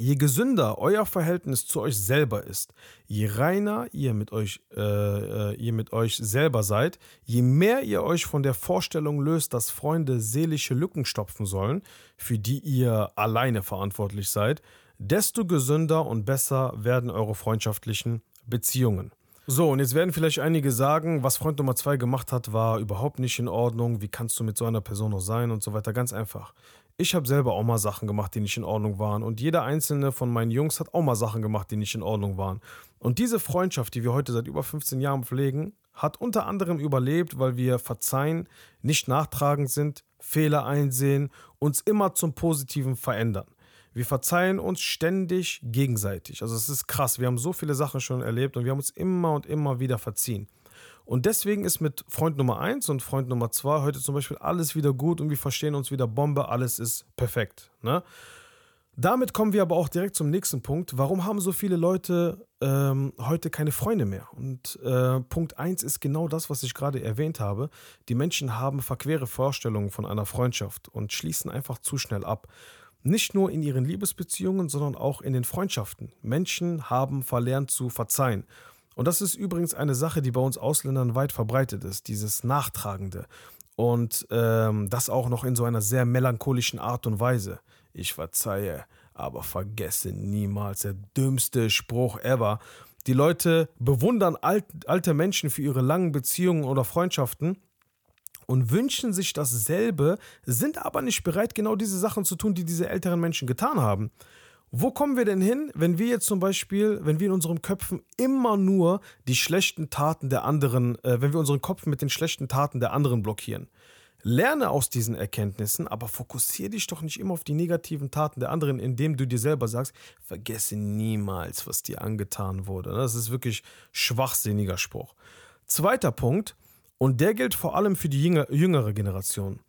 Speaker 1: Je gesünder euer Verhältnis zu euch selber ist, je reiner ihr mit euch, äh, äh, ihr mit euch selber seid, je mehr ihr euch von der Vorstellung löst, dass Freunde seelische Lücken stopfen sollen, für die ihr alleine verantwortlich seid, desto gesünder und besser werden eure freundschaftlichen Beziehungen. So, und jetzt werden vielleicht einige sagen, was Freund Nummer zwei gemacht hat, war überhaupt nicht in Ordnung. Wie kannst du mit so einer Person noch sein und so weiter? Ganz einfach. Ich habe selber auch mal Sachen gemacht, die nicht in Ordnung waren. Und jeder einzelne von meinen Jungs hat auch mal Sachen gemacht, die nicht in Ordnung waren. Und diese Freundschaft, die wir heute seit über 15 Jahren pflegen, hat unter anderem überlebt, weil wir verzeihen, nicht nachtragend sind, Fehler einsehen, uns immer zum Positiven verändern. Wir verzeihen uns ständig gegenseitig. Also es ist krass. Wir haben so viele Sachen schon erlebt und wir haben uns immer und immer wieder verziehen. Und deswegen ist mit Freund Nummer 1 und Freund Nummer 2 heute zum Beispiel alles wieder gut und wir verstehen uns wieder Bombe, alles ist perfekt. Ne? Damit kommen wir aber auch direkt zum nächsten Punkt. Warum haben so viele Leute ähm, heute keine Freunde mehr? Und äh, Punkt 1 ist genau das, was ich gerade erwähnt habe. Die Menschen haben verquere Vorstellungen von einer Freundschaft und schließen einfach zu schnell ab. Nicht nur in ihren Liebesbeziehungen, sondern auch in den Freundschaften. Menschen haben verlernt zu verzeihen. Und das ist übrigens eine Sache, die bei uns Ausländern weit verbreitet ist, dieses Nachtragende. Und ähm, das auch noch in so einer sehr melancholischen Art und Weise. Ich verzeihe, aber vergesse niemals der dümmste Spruch ever. Die Leute bewundern alt, alte Menschen für ihre langen Beziehungen oder Freundschaften und wünschen sich dasselbe, sind aber nicht bereit, genau diese Sachen zu tun, die diese älteren Menschen getan haben. Wo kommen wir denn hin, wenn wir jetzt zum Beispiel, wenn wir in unseren Köpfen immer nur die schlechten Taten der anderen, äh, wenn wir unseren Kopf mit den schlechten Taten der anderen blockieren? Lerne aus diesen Erkenntnissen, aber fokussiere dich doch nicht immer auf die negativen Taten der anderen, indem du dir selber sagst, vergesse niemals, was dir angetan wurde. Das ist wirklich schwachsinniger Spruch. Zweiter Punkt, und der gilt vor allem für die jüngere Generation.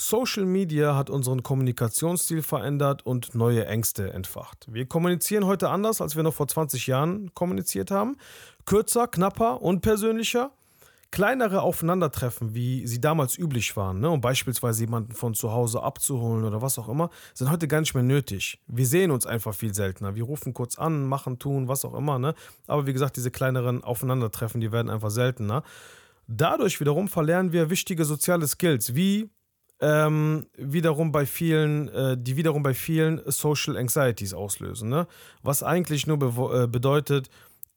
Speaker 1: Social Media hat unseren Kommunikationsstil verändert und neue Ängste entfacht. Wir kommunizieren heute anders, als wir noch vor 20 Jahren kommuniziert haben. Kürzer, knapper und persönlicher. Kleinere Aufeinandertreffen, wie sie damals üblich waren, ne, um beispielsweise jemanden von zu Hause abzuholen oder was auch immer, sind heute gar nicht mehr nötig. Wir sehen uns einfach viel seltener. Wir rufen kurz an, machen, tun, was auch immer. Ne? Aber wie gesagt, diese kleineren Aufeinandertreffen, die werden einfach seltener. Dadurch wiederum verlernen wir wichtige soziale Skills, wie ähm, wiederum bei vielen, äh, die wiederum bei vielen Social Anxieties auslösen. Ne? Was eigentlich nur be äh, bedeutet,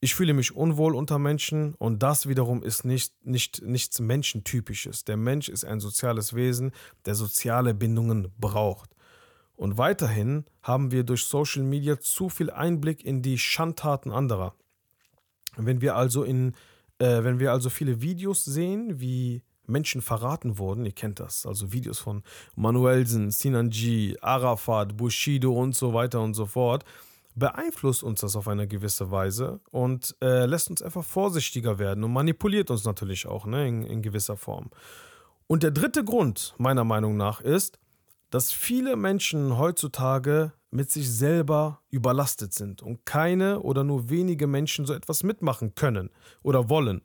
Speaker 1: Ich fühle mich unwohl unter Menschen und das wiederum ist nicht, nicht, nichts Menschentypisches. Der Mensch ist ein soziales Wesen, der soziale Bindungen braucht. Und weiterhin haben wir durch Social Media zu viel Einblick in die Schandtaten anderer. Wenn wir also in, äh, wenn wir also viele Videos sehen, wie Menschen verraten wurden, ihr kennt das, also Videos von Manuelsen, Sinanji, Arafat, Bushido und so weiter und so fort, beeinflusst uns das auf eine gewisse Weise und äh, lässt uns einfach vorsichtiger werden und manipuliert uns natürlich auch ne, in, in gewisser Form. Und der dritte Grund, meiner Meinung nach, ist, dass viele Menschen heutzutage mit sich selber überlastet sind und keine oder nur wenige Menschen so etwas mitmachen können oder wollen.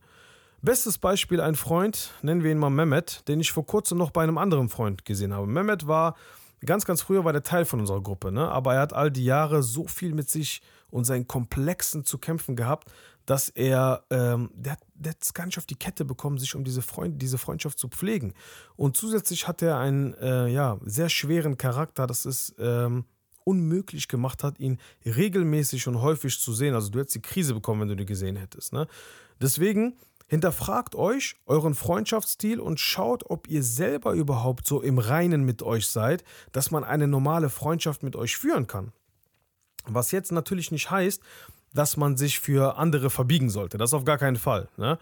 Speaker 1: Bestes Beispiel ein Freund, nennen wir ihn mal Mehmet, den ich vor kurzem noch bei einem anderen Freund gesehen habe. Mehmet war ganz, ganz früher war der Teil von unserer Gruppe, ne? aber er hat all die Jahre so viel mit sich und seinen Komplexen zu kämpfen gehabt, dass er, ähm, der, der hat es gar nicht auf die Kette bekommen, sich um diese, Freund, diese Freundschaft zu pflegen. Und zusätzlich hat er einen äh, ja, sehr schweren Charakter, das ist ähm, unmöglich gemacht hat, ihn regelmäßig und häufig zu sehen. Also du hättest die Krise bekommen, wenn du die gesehen hättest. Ne? Deswegen Hinterfragt euch euren Freundschaftsstil und schaut, ob ihr selber überhaupt so im Reinen mit euch seid, dass man eine normale Freundschaft mit euch führen kann. Was jetzt natürlich nicht heißt, dass man sich für andere verbiegen sollte. Das auf gar keinen Fall. Ne?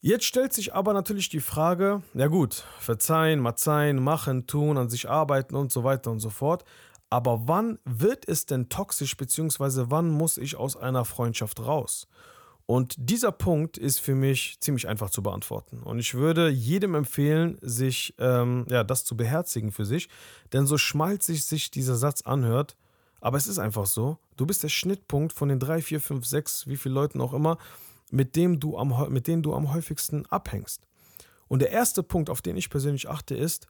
Speaker 1: Jetzt stellt sich aber natürlich die Frage, ja gut, verzeihen, mazeihen, machen, tun, an sich arbeiten und so weiter und so fort. Aber wann wird es denn toxisch, beziehungsweise wann muss ich aus einer Freundschaft raus? Und dieser Punkt ist für mich ziemlich einfach zu beantworten. Und ich würde jedem empfehlen, sich ähm, ja, das zu beherzigen für sich. Denn so schmalzig sich dieser Satz anhört, aber es ist einfach so, du bist der Schnittpunkt von den drei, vier, fünf, sechs, wie viele Leuten auch immer, mit, dem du am, mit denen du am häufigsten abhängst. Und der erste Punkt, auf den ich persönlich achte, ist,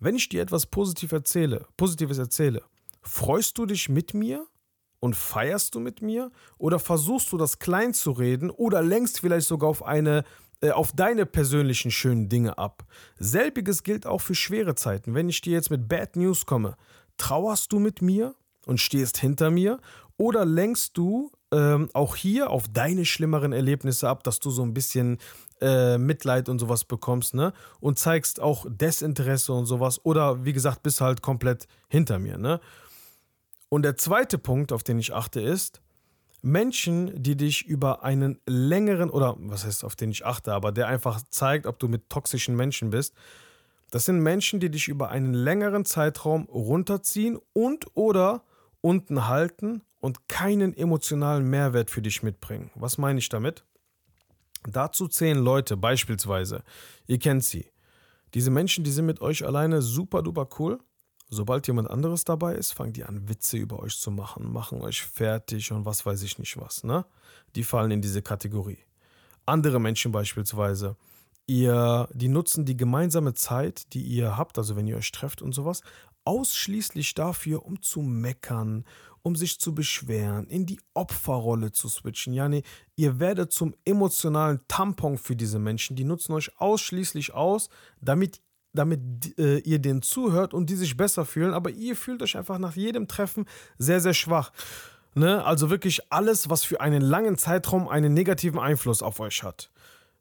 Speaker 1: wenn ich dir etwas positiv erzähle, Positives erzähle, freust du dich mit mir und feierst du mit mir oder versuchst du das klein zu reden oder lenkst vielleicht sogar auf eine äh, auf deine persönlichen schönen Dinge ab. Selbiges gilt auch für schwere Zeiten. Wenn ich dir jetzt mit Bad News komme, trauerst du mit mir und stehst hinter mir oder lenkst du ähm, auch hier auf deine schlimmeren Erlebnisse ab, dass du so ein bisschen äh, Mitleid und sowas bekommst, ne? Und zeigst auch Desinteresse und sowas oder wie gesagt, bist halt komplett hinter mir, ne? Und der zweite Punkt, auf den ich achte, ist, Menschen, die dich über einen längeren, oder was heißt, auf den ich achte, aber der einfach zeigt, ob du mit toxischen Menschen bist, das sind Menschen, die dich über einen längeren Zeitraum runterziehen und oder unten halten und keinen emotionalen Mehrwert für dich mitbringen. Was meine ich damit? Dazu zählen Leute beispielsweise, ihr kennt sie. Diese Menschen, die sind mit euch alleine super duper cool, Sobald jemand anderes dabei ist, fangen die an, Witze über euch zu machen, machen euch fertig und was weiß ich nicht was. Ne? Die fallen in diese Kategorie. Andere Menschen beispielsweise, ihr, die nutzen die gemeinsame Zeit, die ihr habt, also wenn ihr euch trefft und sowas, ausschließlich dafür, um zu meckern, um sich zu beschweren, in die Opferrolle zu switchen. Ja, nee, ihr werdet zum emotionalen Tampon für diese Menschen. Die nutzen euch ausschließlich aus, damit damit äh, ihr denen zuhört und die sich besser fühlen, aber ihr fühlt euch einfach nach jedem Treffen sehr, sehr schwach. Ne? Also wirklich alles, was für einen langen Zeitraum einen negativen Einfluss auf euch hat.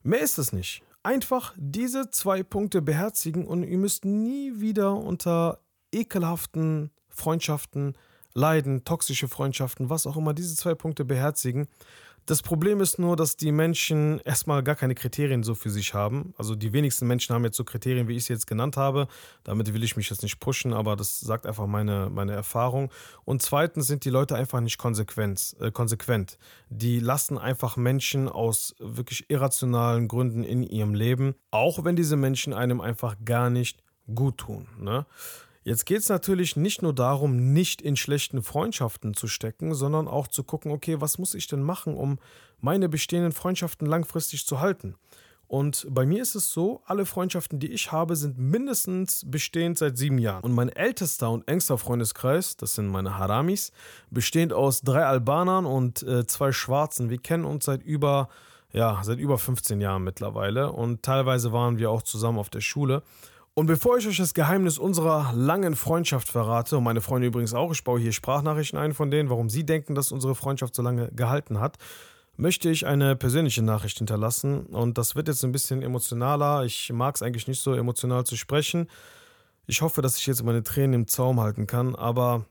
Speaker 1: Mehr ist es nicht. Einfach diese zwei Punkte beherzigen und ihr müsst nie wieder unter ekelhaften Freundschaften leiden, toxische Freundschaften, was auch immer, diese zwei Punkte beherzigen. Das Problem ist nur, dass die Menschen erstmal gar keine Kriterien so für sich haben. Also die wenigsten Menschen haben jetzt so Kriterien, wie ich sie jetzt genannt habe. Damit will ich mich jetzt nicht pushen, aber das sagt einfach meine, meine Erfahrung. Und zweitens sind die Leute einfach nicht konsequent, äh, konsequent. Die lassen einfach Menschen aus wirklich irrationalen Gründen in ihrem Leben, auch wenn diese Menschen einem einfach gar nicht gut tun. Ne? Jetzt geht es natürlich nicht nur darum, nicht in schlechten Freundschaften zu stecken, sondern auch zu gucken, okay, was muss ich denn machen, um meine bestehenden Freundschaften langfristig zu halten? Und bei mir ist es so, alle Freundschaften, die ich habe, sind mindestens bestehend seit sieben Jahren. Und mein ältester und engster Freundeskreis, das sind meine Haramis, bestehend aus drei Albanern und äh, zwei Schwarzen. Wir kennen uns seit über, ja, seit über 15 Jahren mittlerweile und teilweise waren wir auch zusammen auf der Schule. Und bevor ich euch das Geheimnis unserer langen Freundschaft verrate, und meine Freunde übrigens auch, ich baue hier Sprachnachrichten ein von denen, warum sie denken, dass unsere Freundschaft so lange gehalten hat, möchte ich eine persönliche Nachricht hinterlassen. Und das wird jetzt ein bisschen emotionaler. Ich mag es eigentlich nicht so emotional zu sprechen. Ich hoffe, dass ich jetzt meine Tränen im Zaum halten kann. Aber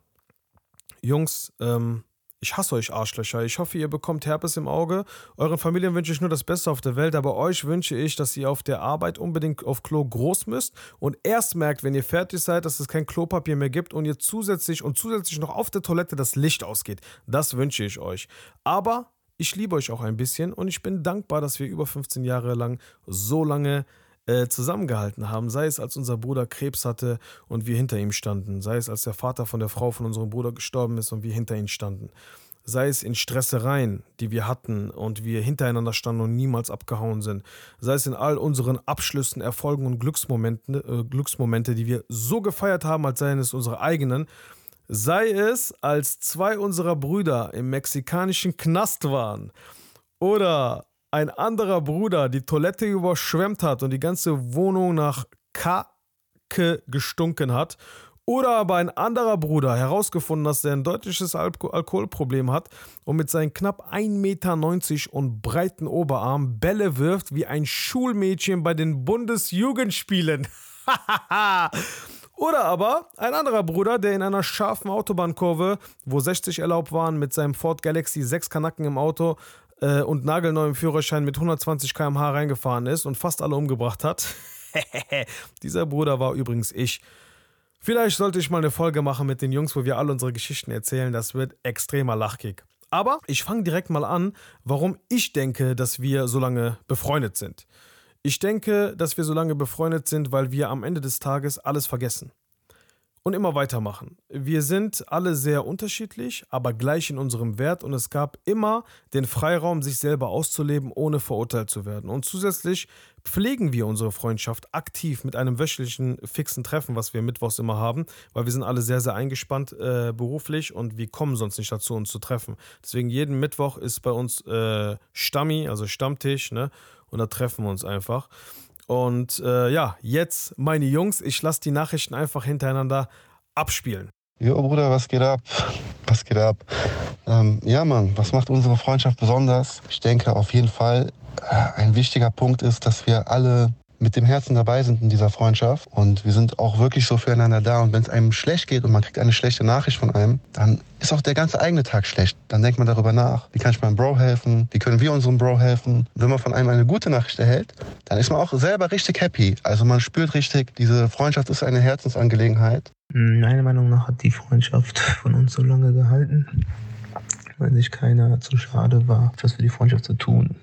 Speaker 1: Jungs, ähm, ich hasse euch Arschlöcher. Ich hoffe, ihr bekommt Herpes im Auge. Euren Familien wünsche ich nur das Beste auf der Welt, aber euch wünsche ich, dass ihr auf der Arbeit unbedingt auf Klo groß müsst und erst merkt, wenn ihr fertig seid, dass es kein Klopapier mehr gibt und ihr zusätzlich und zusätzlich noch auf der Toilette das Licht ausgeht. Das wünsche ich euch. Aber ich liebe euch auch ein bisschen und ich bin dankbar, dass wir über 15 Jahre lang so lange äh, zusammengehalten haben, sei es als unser Bruder Krebs hatte und wir hinter ihm standen, sei es als der Vater von der Frau von unserem Bruder gestorben ist und wir hinter ihm standen, sei es in Stressereien, die wir hatten und wir hintereinander standen und niemals abgehauen sind, sei es in all unseren Abschlüssen, Erfolgen und Glücksmomenten, äh, Glücksmomente, die wir so gefeiert haben, als seien es unsere eigenen, sei es, als zwei unserer Brüder im mexikanischen Knast waren oder ein anderer Bruder die Toilette überschwemmt hat und die ganze Wohnung nach Kacke gestunken hat, oder aber ein anderer Bruder herausgefunden, dass er ein deutliches Al Alkoholproblem hat und mit seinen knapp 1,90 Meter und breiten Oberarm Bälle wirft wie ein Schulmädchen bei den Bundesjugendspielen. (laughs) Oder aber ein anderer Bruder, der in einer scharfen Autobahnkurve, wo 60 erlaubt waren, mit seinem Ford Galaxy 6 Kanacken im Auto äh, und nagelneuem Führerschein mit 120 km/h reingefahren ist und fast alle umgebracht hat. (laughs) Dieser Bruder war übrigens ich. Vielleicht sollte ich mal eine Folge machen mit den Jungs, wo wir alle unsere Geschichten erzählen. Das wird extremer Lachkick. Aber ich fange direkt mal an, warum ich denke, dass wir so lange befreundet sind. Ich denke, dass wir so lange befreundet sind, weil wir am Ende des Tages alles vergessen und immer weitermachen. Wir sind alle sehr unterschiedlich, aber gleich in unserem Wert und es gab immer den Freiraum, sich selber auszuleben, ohne verurteilt zu werden. Und zusätzlich pflegen wir unsere Freundschaft aktiv mit einem wöchentlichen fixen Treffen, was wir mittwochs immer haben, weil wir sind alle sehr, sehr eingespannt äh, beruflich und wir kommen sonst nicht dazu, uns zu treffen. Deswegen jeden Mittwoch ist bei uns äh, Stammi, also Stammtisch, ne? Und da treffen wir uns einfach. Und äh, ja, jetzt meine Jungs, ich lasse die Nachrichten einfach hintereinander abspielen.
Speaker 2: Jo, Bruder, was geht ab? Was geht ab? Ähm, ja, Mann, was macht unsere Freundschaft besonders? Ich denke auf jeden Fall, äh, ein wichtiger Punkt ist, dass wir alle mit dem Herzen dabei sind in dieser Freundschaft. Und wir sind auch wirklich so füreinander da. Und wenn es einem schlecht geht und man kriegt eine schlechte Nachricht von einem, dann ist auch der ganze eigene Tag schlecht. Dann denkt man darüber nach. Wie kann ich meinem Bro helfen? Wie können wir unserem Bro helfen? Wenn man von einem eine gute Nachricht erhält, dann ist man auch selber richtig happy. Also man spürt richtig, diese Freundschaft ist eine Herzensangelegenheit.
Speaker 3: Meiner Meinung nach hat die Freundschaft von uns so lange gehalten, weil sich keiner zu schade war, etwas für die Freundschaft zu tun.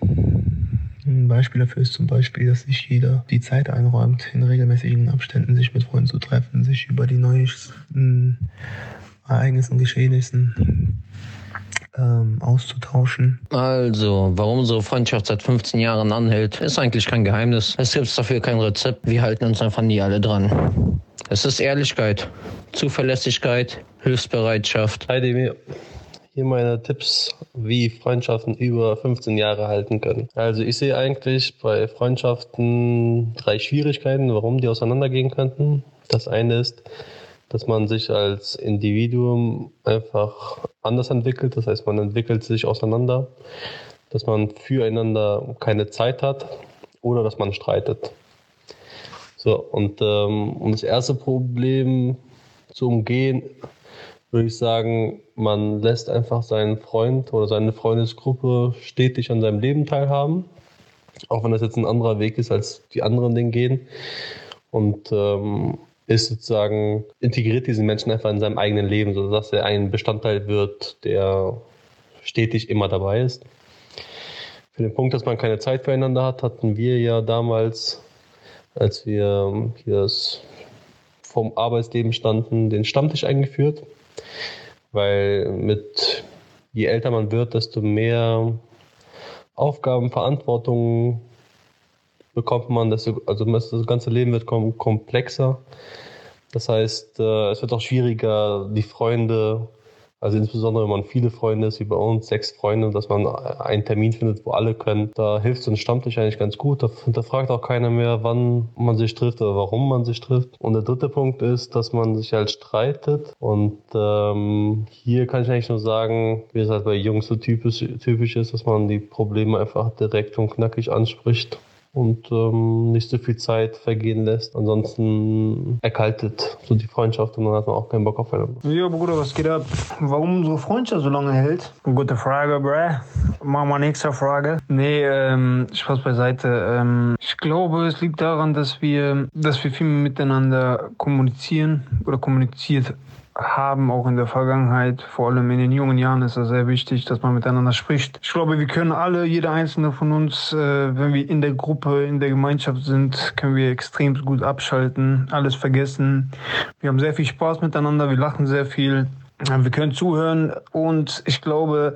Speaker 3: Ein Beispiel dafür ist zum Beispiel, dass sich jeder die Zeit einräumt, in regelmäßigen Abständen sich mit Freunden zu treffen, sich über die neuesten Ereignissen, Geschehnissen ähm, auszutauschen.
Speaker 4: Also, warum unsere Freundschaft seit 15 Jahren anhält, ist eigentlich kein Geheimnis. Es gibt dafür kein Rezept. Wir halten uns einfach nie alle dran. Es ist Ehrlichkeit, Zuverlässigkeit, Hilfsbereitschaft.
Speaker 5: Hi. Hier meine Tipps, wie Freundschaften über 15 Jahre halten können. Also ich sehe eigentlich bei Freundschaften drei Schwierigkeiten, warum die auseinandergehen könnten. Das eine ist, dass man sich als Individuum einfach anders entwickelt. Das heißt, man entwickelt sich auseinander, dass man füreinander keine Zeit hat oder dass man streitet. So, und ähm, um das erste Problem zu umgehen, würde ich sagen, man lässt einfach seinen Freund oder seine Freundesgruppe stetig an seinem Leben teilhaben. Auch wenn das jetzt ein anderer Weg ist, als die anderen den gehen. Und ähm, ist sozusagen, integriert diesen Menschen einfach in seinem eigenen Leben, sodass er ein Bestandteil wird, der stetig immer dabei ist. Für den Punkt, dass man keine Zeit füreinander hat, hatten wir ja damals, als wir hier vom Arbeitsleben standen, den Stammtisch eingeführt weil mit je älter man wird, desto mehr Aufgaben, Verantwortung bekommt man, desto, also das ganze Leben wird komplexer. Das heißt, äh, es wird auch schwieriger, die Freunde Also insbesondere, wenn man viele Freunde ist, wie bei uns, sechs Freunde, dass man einen Termin findet, wo alle können. Da hilft so ein Stammtisch eigentlich ganz gut. Da, da fragt auch keiner mehr, wann man sich trifft oder warum man sich trifft. Und der dritte Punkt ist, dass man sich halt streitet. Und ähm, hier kann ich eigentlich nur sagen, wie es halt bei Jungs so typisch, typisch ist, dass man die Probleme einfach direkt und knackig anspricht und ähm, nicht so viel Zeit vergehen lässt. Ansonsten erkaltet so die Freundschaft und dann hat man auch keinen Bock aufeinander.
Speaker 6: Ja, Bruder, was geht ab? Warum unsere Freundschaft so lange hält? Gute Frage, bruh. Machen wir nächste Frage. Nee, ähm, Spaß beiseite. Ähm, ich glaube, es liegt daran, dass wir, dass wir viel miteinander kommunizieren oder kommuniziert haben, auch in der Vergangenheit, vor allem in den jungen Jahren ist es sehr wichtig, dass man miteinander spricht. Ich glaube, wir können alle, jeder einzelne von uns, äh, wenn wir in der Gruppe, in der Gemeinschaft sind, können wir extrem gut abschalten, alles vergessen. Wir haben sehr viel Spaß miteinander, wir lachen sehr viel, wir können zuhören und ich glaube,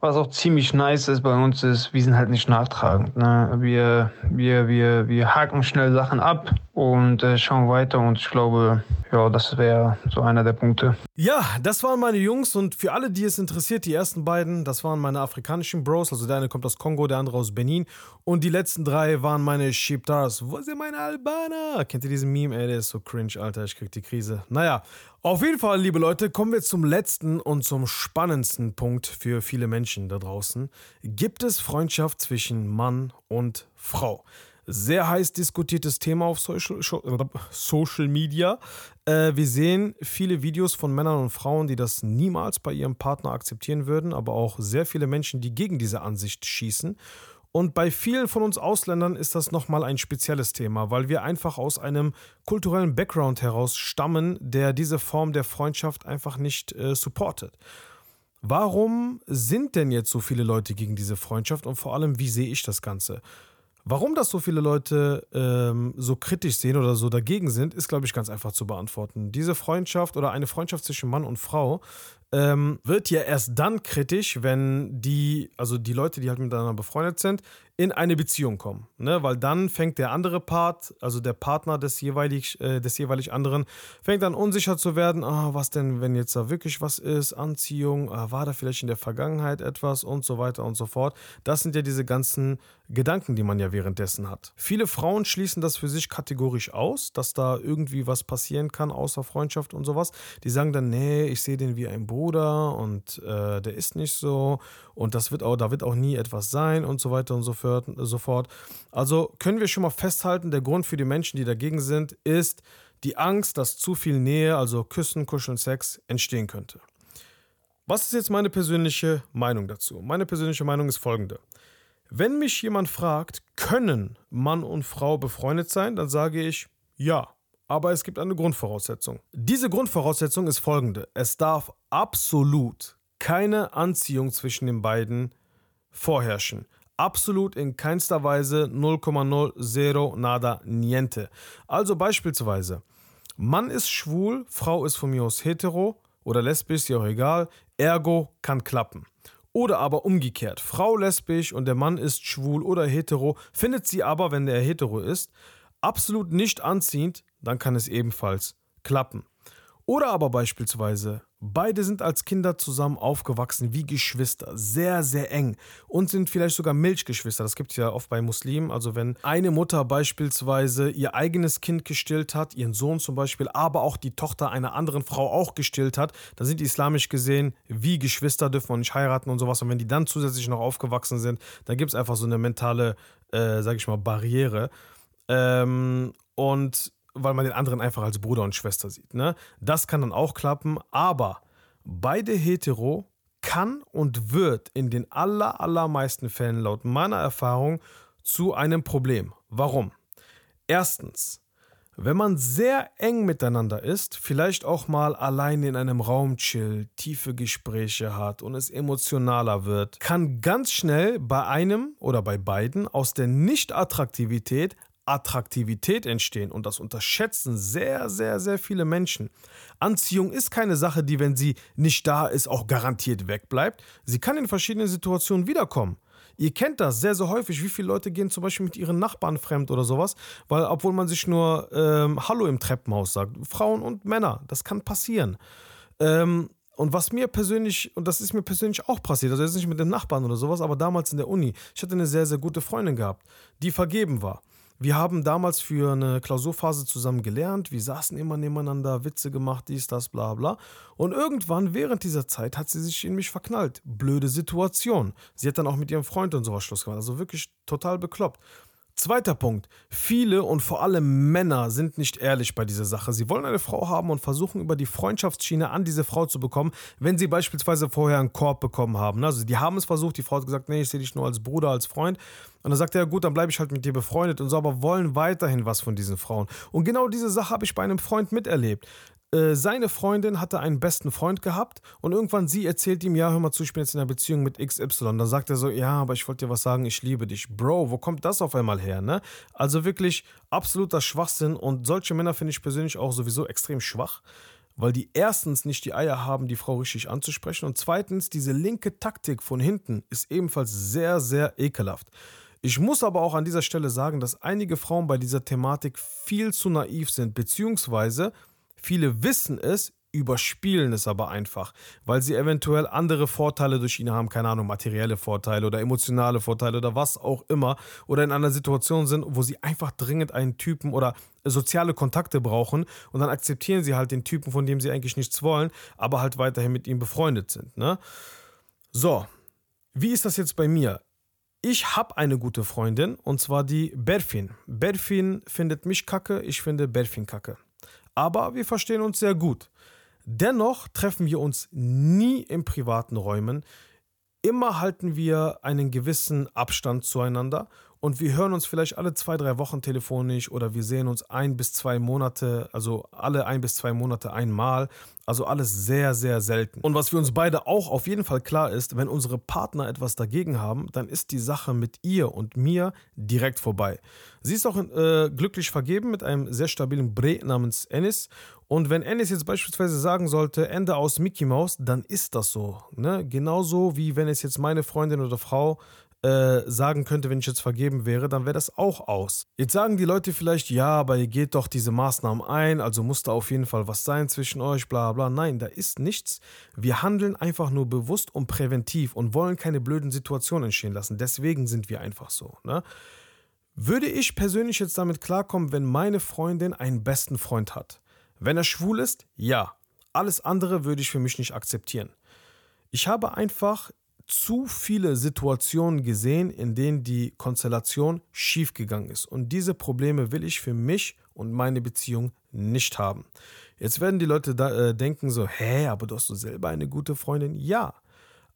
Speaker 6: was auch ziemlich nice ist bei uns ist, wir sind halt nicht nachtragend. Ne? Wir, wir, wir, wir haken schnell Sachen ab und äh, schauen weiter und ich glaube, ja, das wäre so einer der Punkte.
Speaker 1: Ja, das waren meine Jungs und für alle, die es interessiert, die ersten beiden, das waren meine afrikanischen Bros. Also der eine kommt aus Kongo, der andere aus Benin und die letzten drei waren meine Shibtars. Wo sind meine Albaner? Kennt ihr diesen Meme? Ey, der ist so cringe, Alter, ich krieg die Krise. Naja, auf jeden Fall, liebe Leute, kommen wir zum letzten und zum spannendsten Punkt für viele Menschen da draußen. Gibt es Freundschaft zwischen Mann und Frau? Sehr heiß diskutiertes Thema auf Social, Social Media. Äh, wir sehen viele Videos von Männern und Frauen, die das niemals bei ihrem Partner akzeptieren würden, aber auch sehr viele Menschen, die gegen diese Ansicht schießen. Und bei vielen von uns Ausländern ist das nochmal ein spezielles Thema, weil wir einfach aus einem kulturellen Background heraus stammen, der diese Form der Freundschaft einfach nicht äh, supportet. Warum sind denn jetzt so viele Leute gegen diese Freundschaft und vor allem, wie sehe ich das Ganze? Warum das so viele Leute ähm, so kritisch sehen oder so dagegen sind, ist, glaube ich, ganz einfach zu beantworten. Diese Freundschaft oder eine Freundschaft zwischen Mann und Frau ähm, wird ja erst dann kritisch, wenn die, also die Leute, die halt miteinander befreundet sind, in eine Beziehung kommen. Ne? Weil dann fängt der andere Part, also der Partner des jeweilig, äh, des jeweilig anderen, fängt dann unsicher zu werden, ah, was denn, wenn jetzt da wirklich was ist, Anziehung, ah, war da vielleicht in der Vergangenheit etwas und so weiter und so fort. Das sind ja diese ganzen Gedanken, die man ja währenddessen hat. Viele Frauen schließen das für sich kategorisch aus, dass da irgendwie was passieren kann, außer Freundschaft und sowas. Die sagen dann, nee, ich sehe den wie ein Bruder und äh, der ist nicht so und das wird auch, da wird auch nie etwas sein und so weiter und so fort. Also können wir schon mal festhalten, der Grund für die Menschen, die dagegen sind, ist die Angst, dass zu viel Nähe, also Küssen, Kuscheln, Sex entstehen könnte. Was ist jetzt meine persönliche Meinung dazu? Meine persönliche Meinung ist folgende. Wenn mich jemand fragt, können Mann und Frau befreundet sein, dann sage ich ja. Aber es gibt eine Grundvoraussetzung. Diese Grundvoraussetzung ist folgende. Es darf absolut keine Anziehung zwischen den beiden vorherrschen. Absolut in keinster Weise 0,0 nada niente. Also beispielsweise, Mann ist schwul, Frau ist von mir aus hetero oder lesbisch, ja auch egal, ergo kann klappen. Oder aber umgekehrt, Frau lesbisch und der Mann ist schwul oder hetero, findet sie aber, wenn der hetero ist, absolut nicht anziehend, dann kann es ebenfalls klappen. Oder aber beispielsweise, beide sind als Kinder zusammen aufgewachsen wie Geschwister, sehr, sehr eng und sind vielleicht sogar Milchgeschwister. Das gibt es ja oft bei Muslimen. Also wenn eine Mutter beispielsweise ihr eigenes Kind gestillt hat, ihren Sohn zum Beispiel, aber auch die Tochter einer anderen Frau auch gestillt hat, dann sind die islamisch gesehen wie Geschwister, dürfen nicht heiraten und sowas. Und wenn die dann zusätzlich noch aufgewachsen sind, dann gibt es einfach so eine mentale, äh, sag ich mal, Barriere. Ähm, und weil man den anderen einfach als Bruder und Schwester sieht. Ne? Das kann dann auch klappen, aber beide hetero kann und wird in den aller, allermeisten Fällen laut meiner Erfahrung zu einem Problem. Warum? Erstens, wenn man sehr eng miteinander ist, vielleicht auch mal allein in einem Raum chillt, tiefe Gespräche hat und es emotionaler wird, kann ganz schnell bei einem oder bei beiden aus der Nicht-Attraktivität Attraktivität entstehen und das unterschätzen sehr, sehr, sehr viele Menschen. Anziehung ist keine Sache, die, wenn sie nicht da ist, auch garantiert wegbleibt. Sie kann in verschiedenen Situationen wiederkommen. Ihr kennt das sehr, sehr häufig. Wie viele Leute gehen zum Beispiel mit ihren Nachbarn fremd oder sowas, weil, obwohl man sich nur ähm, Hallo im Treppenhaus sagt, Frauen und Männer, das kann passieren. Ähm, Und was mir persönlich, und das ist mir persönlich auch passiert, also jetzt nicht mit dem Nachbarn oder sowas, aber damals in der Uni, ich hatte eine sehr, sehr gute Freundin gehabt, die vergeben war. Wir haben damals für eine Klausurphase zusammen gelernt, wir saßen immer nebeneinander, Witze gemacht, dies, das, bla bla. Und irgendwann während dieser Zeit hat sie sich in mich verknallt. Blöde Situation. Sie hat dann auch mit ihrem Freund und sowas Schluss gemacht. Also wirklich total bekloppt. Zweiter Punkt. Viele und vor allem Männer sind nicht ehrlich bei dieser Sache. Sie wollen eine Frau haben und versuchen über die Freundschaftsschiene an diese Frau zu bekommen, wenn sie beispielsweise vorher einen Korb bekommen haben. Also die haben es versucht, die Frau hat gesagt, nee, ich sehe dich nur als Bruder, als Freund. Und dann sagt er, ja gut, dann bleibe ich halt mit dir befreundet und so, aber wollen weiterhin was von diesen Frauen. Und genau diese Sache habe ich bei einem Freund miterlebt. Äh, seine Freundin hatte einen besten Freund gehabt und irgendwann sie erzählt ihm, ja, hör mal zu, ich bin jetzt in einer Beziehung mit XY. Dann sagt er so, ja, aber ich wollte dir was sagen, ich liebe dich. Bro, wo kommt das auf einmal her, ne? Also wirklich absoluter Schwachsinn und solche Männer finde ich persönlich auch sowieso extrem schwach, weil die erstens nicht die Eier haben, die Frau richtig anzusprechen und zweitens diese linke Taktik von hinten ist ebenfalls sehr, sehr ekelhaft. Ich muss aber auch an dieser Stelle sagen, dass einige Frauen bei dieser Thematik viel zu naiv sind, beziehungsweise Viele wissen es, überspielen es aber einfach, weil sie eventuell andere Vorteile durch ihn haben, keine Ahnung, materielle Vorteile oder emotionale Vorteile oder was auch immer, oder in einer Situation sind, wo sie einfach dringend einen Typen oder soziale Kontakte brauchen und dann akzeptieren sie halt den Typen, von dem sie eigentlich nichts wollen, aber halt weiterhin mit ihm befreundet sind. Ne? So, wie ist das jetzt bei mir? Ich habe eine gute Freundin und zwar die Berfin. Berfin findet mich kacke, ich finde Berfin kacke aber wir verstehen uns sehr gut. Dennoch treffen wir uns nie in privaten Räumen. Immer halten wir einen gewissen Abstand zueinander und wir hören uns vielleicht alle zwei, drei Wochen telefonisch oder wir sehen uns ein bis zwei Monate, also alle ein bis zwei Monate einmal. Also alles sehr, sehr selten. Und was für uns beide auch auf jeden Fall klar ist, wenn unsere Partner etwas dagegen haben, dann ist die Sache mit ihr und mir direkt vorbei. Sie ist auch äh, glücklich vergeben mit einem sehr stabilen Bre namens Ennis. Und wenn Ennis jetzt beispielsweise sagen sollte, Ende aus Mickey Mouse, dann ist das so. Ne? Genauso wie wenn es jetzt meine Freundin oder Frau äh, sagen könnte, wenn ich jetzt vergeben wäre, dann wäre das auch aus. Jetzt sagen die Leute vielleicht, ja, aber ihr geht doch diese Maßnahmen ein, also muss da auf jeden Fall was sein zwischen euch, bla bla. Nein, da ist nichts. Wir handeln einfach nur bewusst und präventiv und wollen keine blöden Situationen entstehen lassen. Deswegen sind wir einfach so. Ne? Würde ich persönlich jetzt damit klarkommen, wenn meine Freundin einen besten Freund hat? Wenn er schwul ist, ja. Alles andere würde ich für mich nicht akzeptieren. Ich habe einfach zu viele Situationen gesehen, in denen die Konstellation schiefgegangen ist. Und diese Probleme will ich für mich und meine Beziehung nicht haben. Jetzt werden die Leute da, äh, denken so, hä, aber du hast du selber eine gute Freundin? Ja,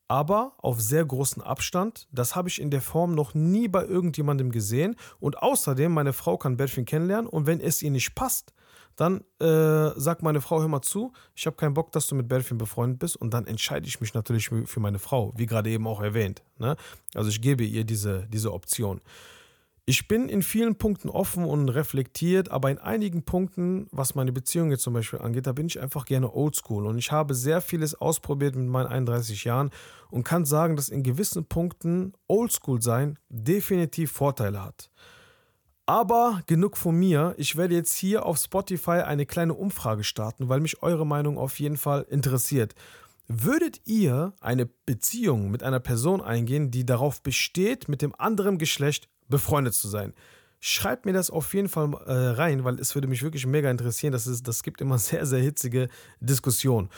Speaker 1: aber auf sehr großen Abstand. Das habe ich in der Form noch nie bei irgendjemandem gesehen. Und außerdem, meine Frau kann Berfin kennenlernen und wenn es ihr nicht passt, dann äh, sagt meine Frau, hör mal zu, ich habe keinen Bock, dass du mit Berfin befreundet bist und dann entscheide ich mich natürlich für meine Frau, wie gerade eben auch erwähnt. Ne? Also ich gebe ihr diese, diese Option. Ich bin in vielen Punkten offen und reflektiert, aber in einigen Punkten, was meine Beziehung jetzt zum Beispiel angeht, da bin ich einfach gerne oldschool. Und ich habe sehr vieles ausprobiert mit meinen 31 Jahren und kann sagen, dass in gewissen Punkten oldschool sein definitiv Vorteile hat. Aber genug von mir. Ich werde jetzt hier auf Spotify eine kleine Umfrage starten, weil mich eure Meinung auf jeden Fall interessiert. Würdet ihr eine Beziehung mit einer Person eingehen, die darauf besteht, mit dem anderen Geschlecht befreundet zu sein? Schreibt mir das auf jeden Fall äh, rein, weil es würde mich wirklich mega interessieren. Das, ist, das gibt immer (laughs) sehr, sehr hitzige Diskussionen.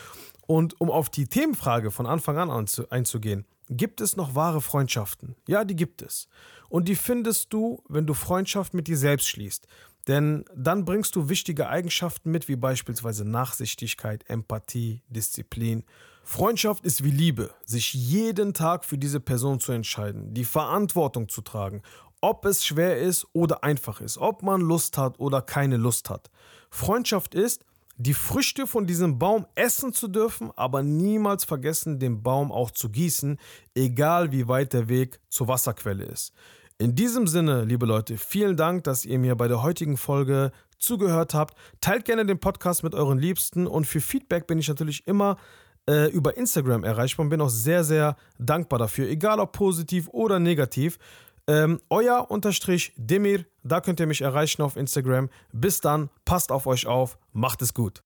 Speaker 1: Und um auf die Themenfrage von Anfang an einzugehen, gibt es noch wahre Freundschaften? Ja, die gibt es. Und die findest du, wenn du Freundschaft mit dir selbst schließt. Denn dann bringst du wichtige Eigenschaften mit, wie beispielsweise Nachsichtigkeit, Empathie, Disziplin. Freundschaft ist wie Liebe, sich jeden Tag für diese Person zu entscheiden, die Verantwortung zu tragen, ob es schwer ist oder einfach ist, ob man Lust hat oder keine Lust hat. Freundschaft ist, die Früchte von diesem Baum essen zu dürfen, aber niemals vergessen, den Baum auch zu gießen, egal wie weit der Weg zur Wasserquelle ist. In diesem Sinne, liebe Leute, vielen Dank, dass ihr mir bei der heutigen Folge zugehört habt. Teilt gerne den Podcast mit euren Liebsten und für Feedback bin ich natürlich immer äh, über Instagram erreichbar und bin auch sehr, sehr dankbar dafür, egal ob positiv oder negativ. Ähm, euer Unterstrich Demir, da könnt ihr mich erreichen auf Instagram. Bis dann, passt auf euch auf, macht es gut.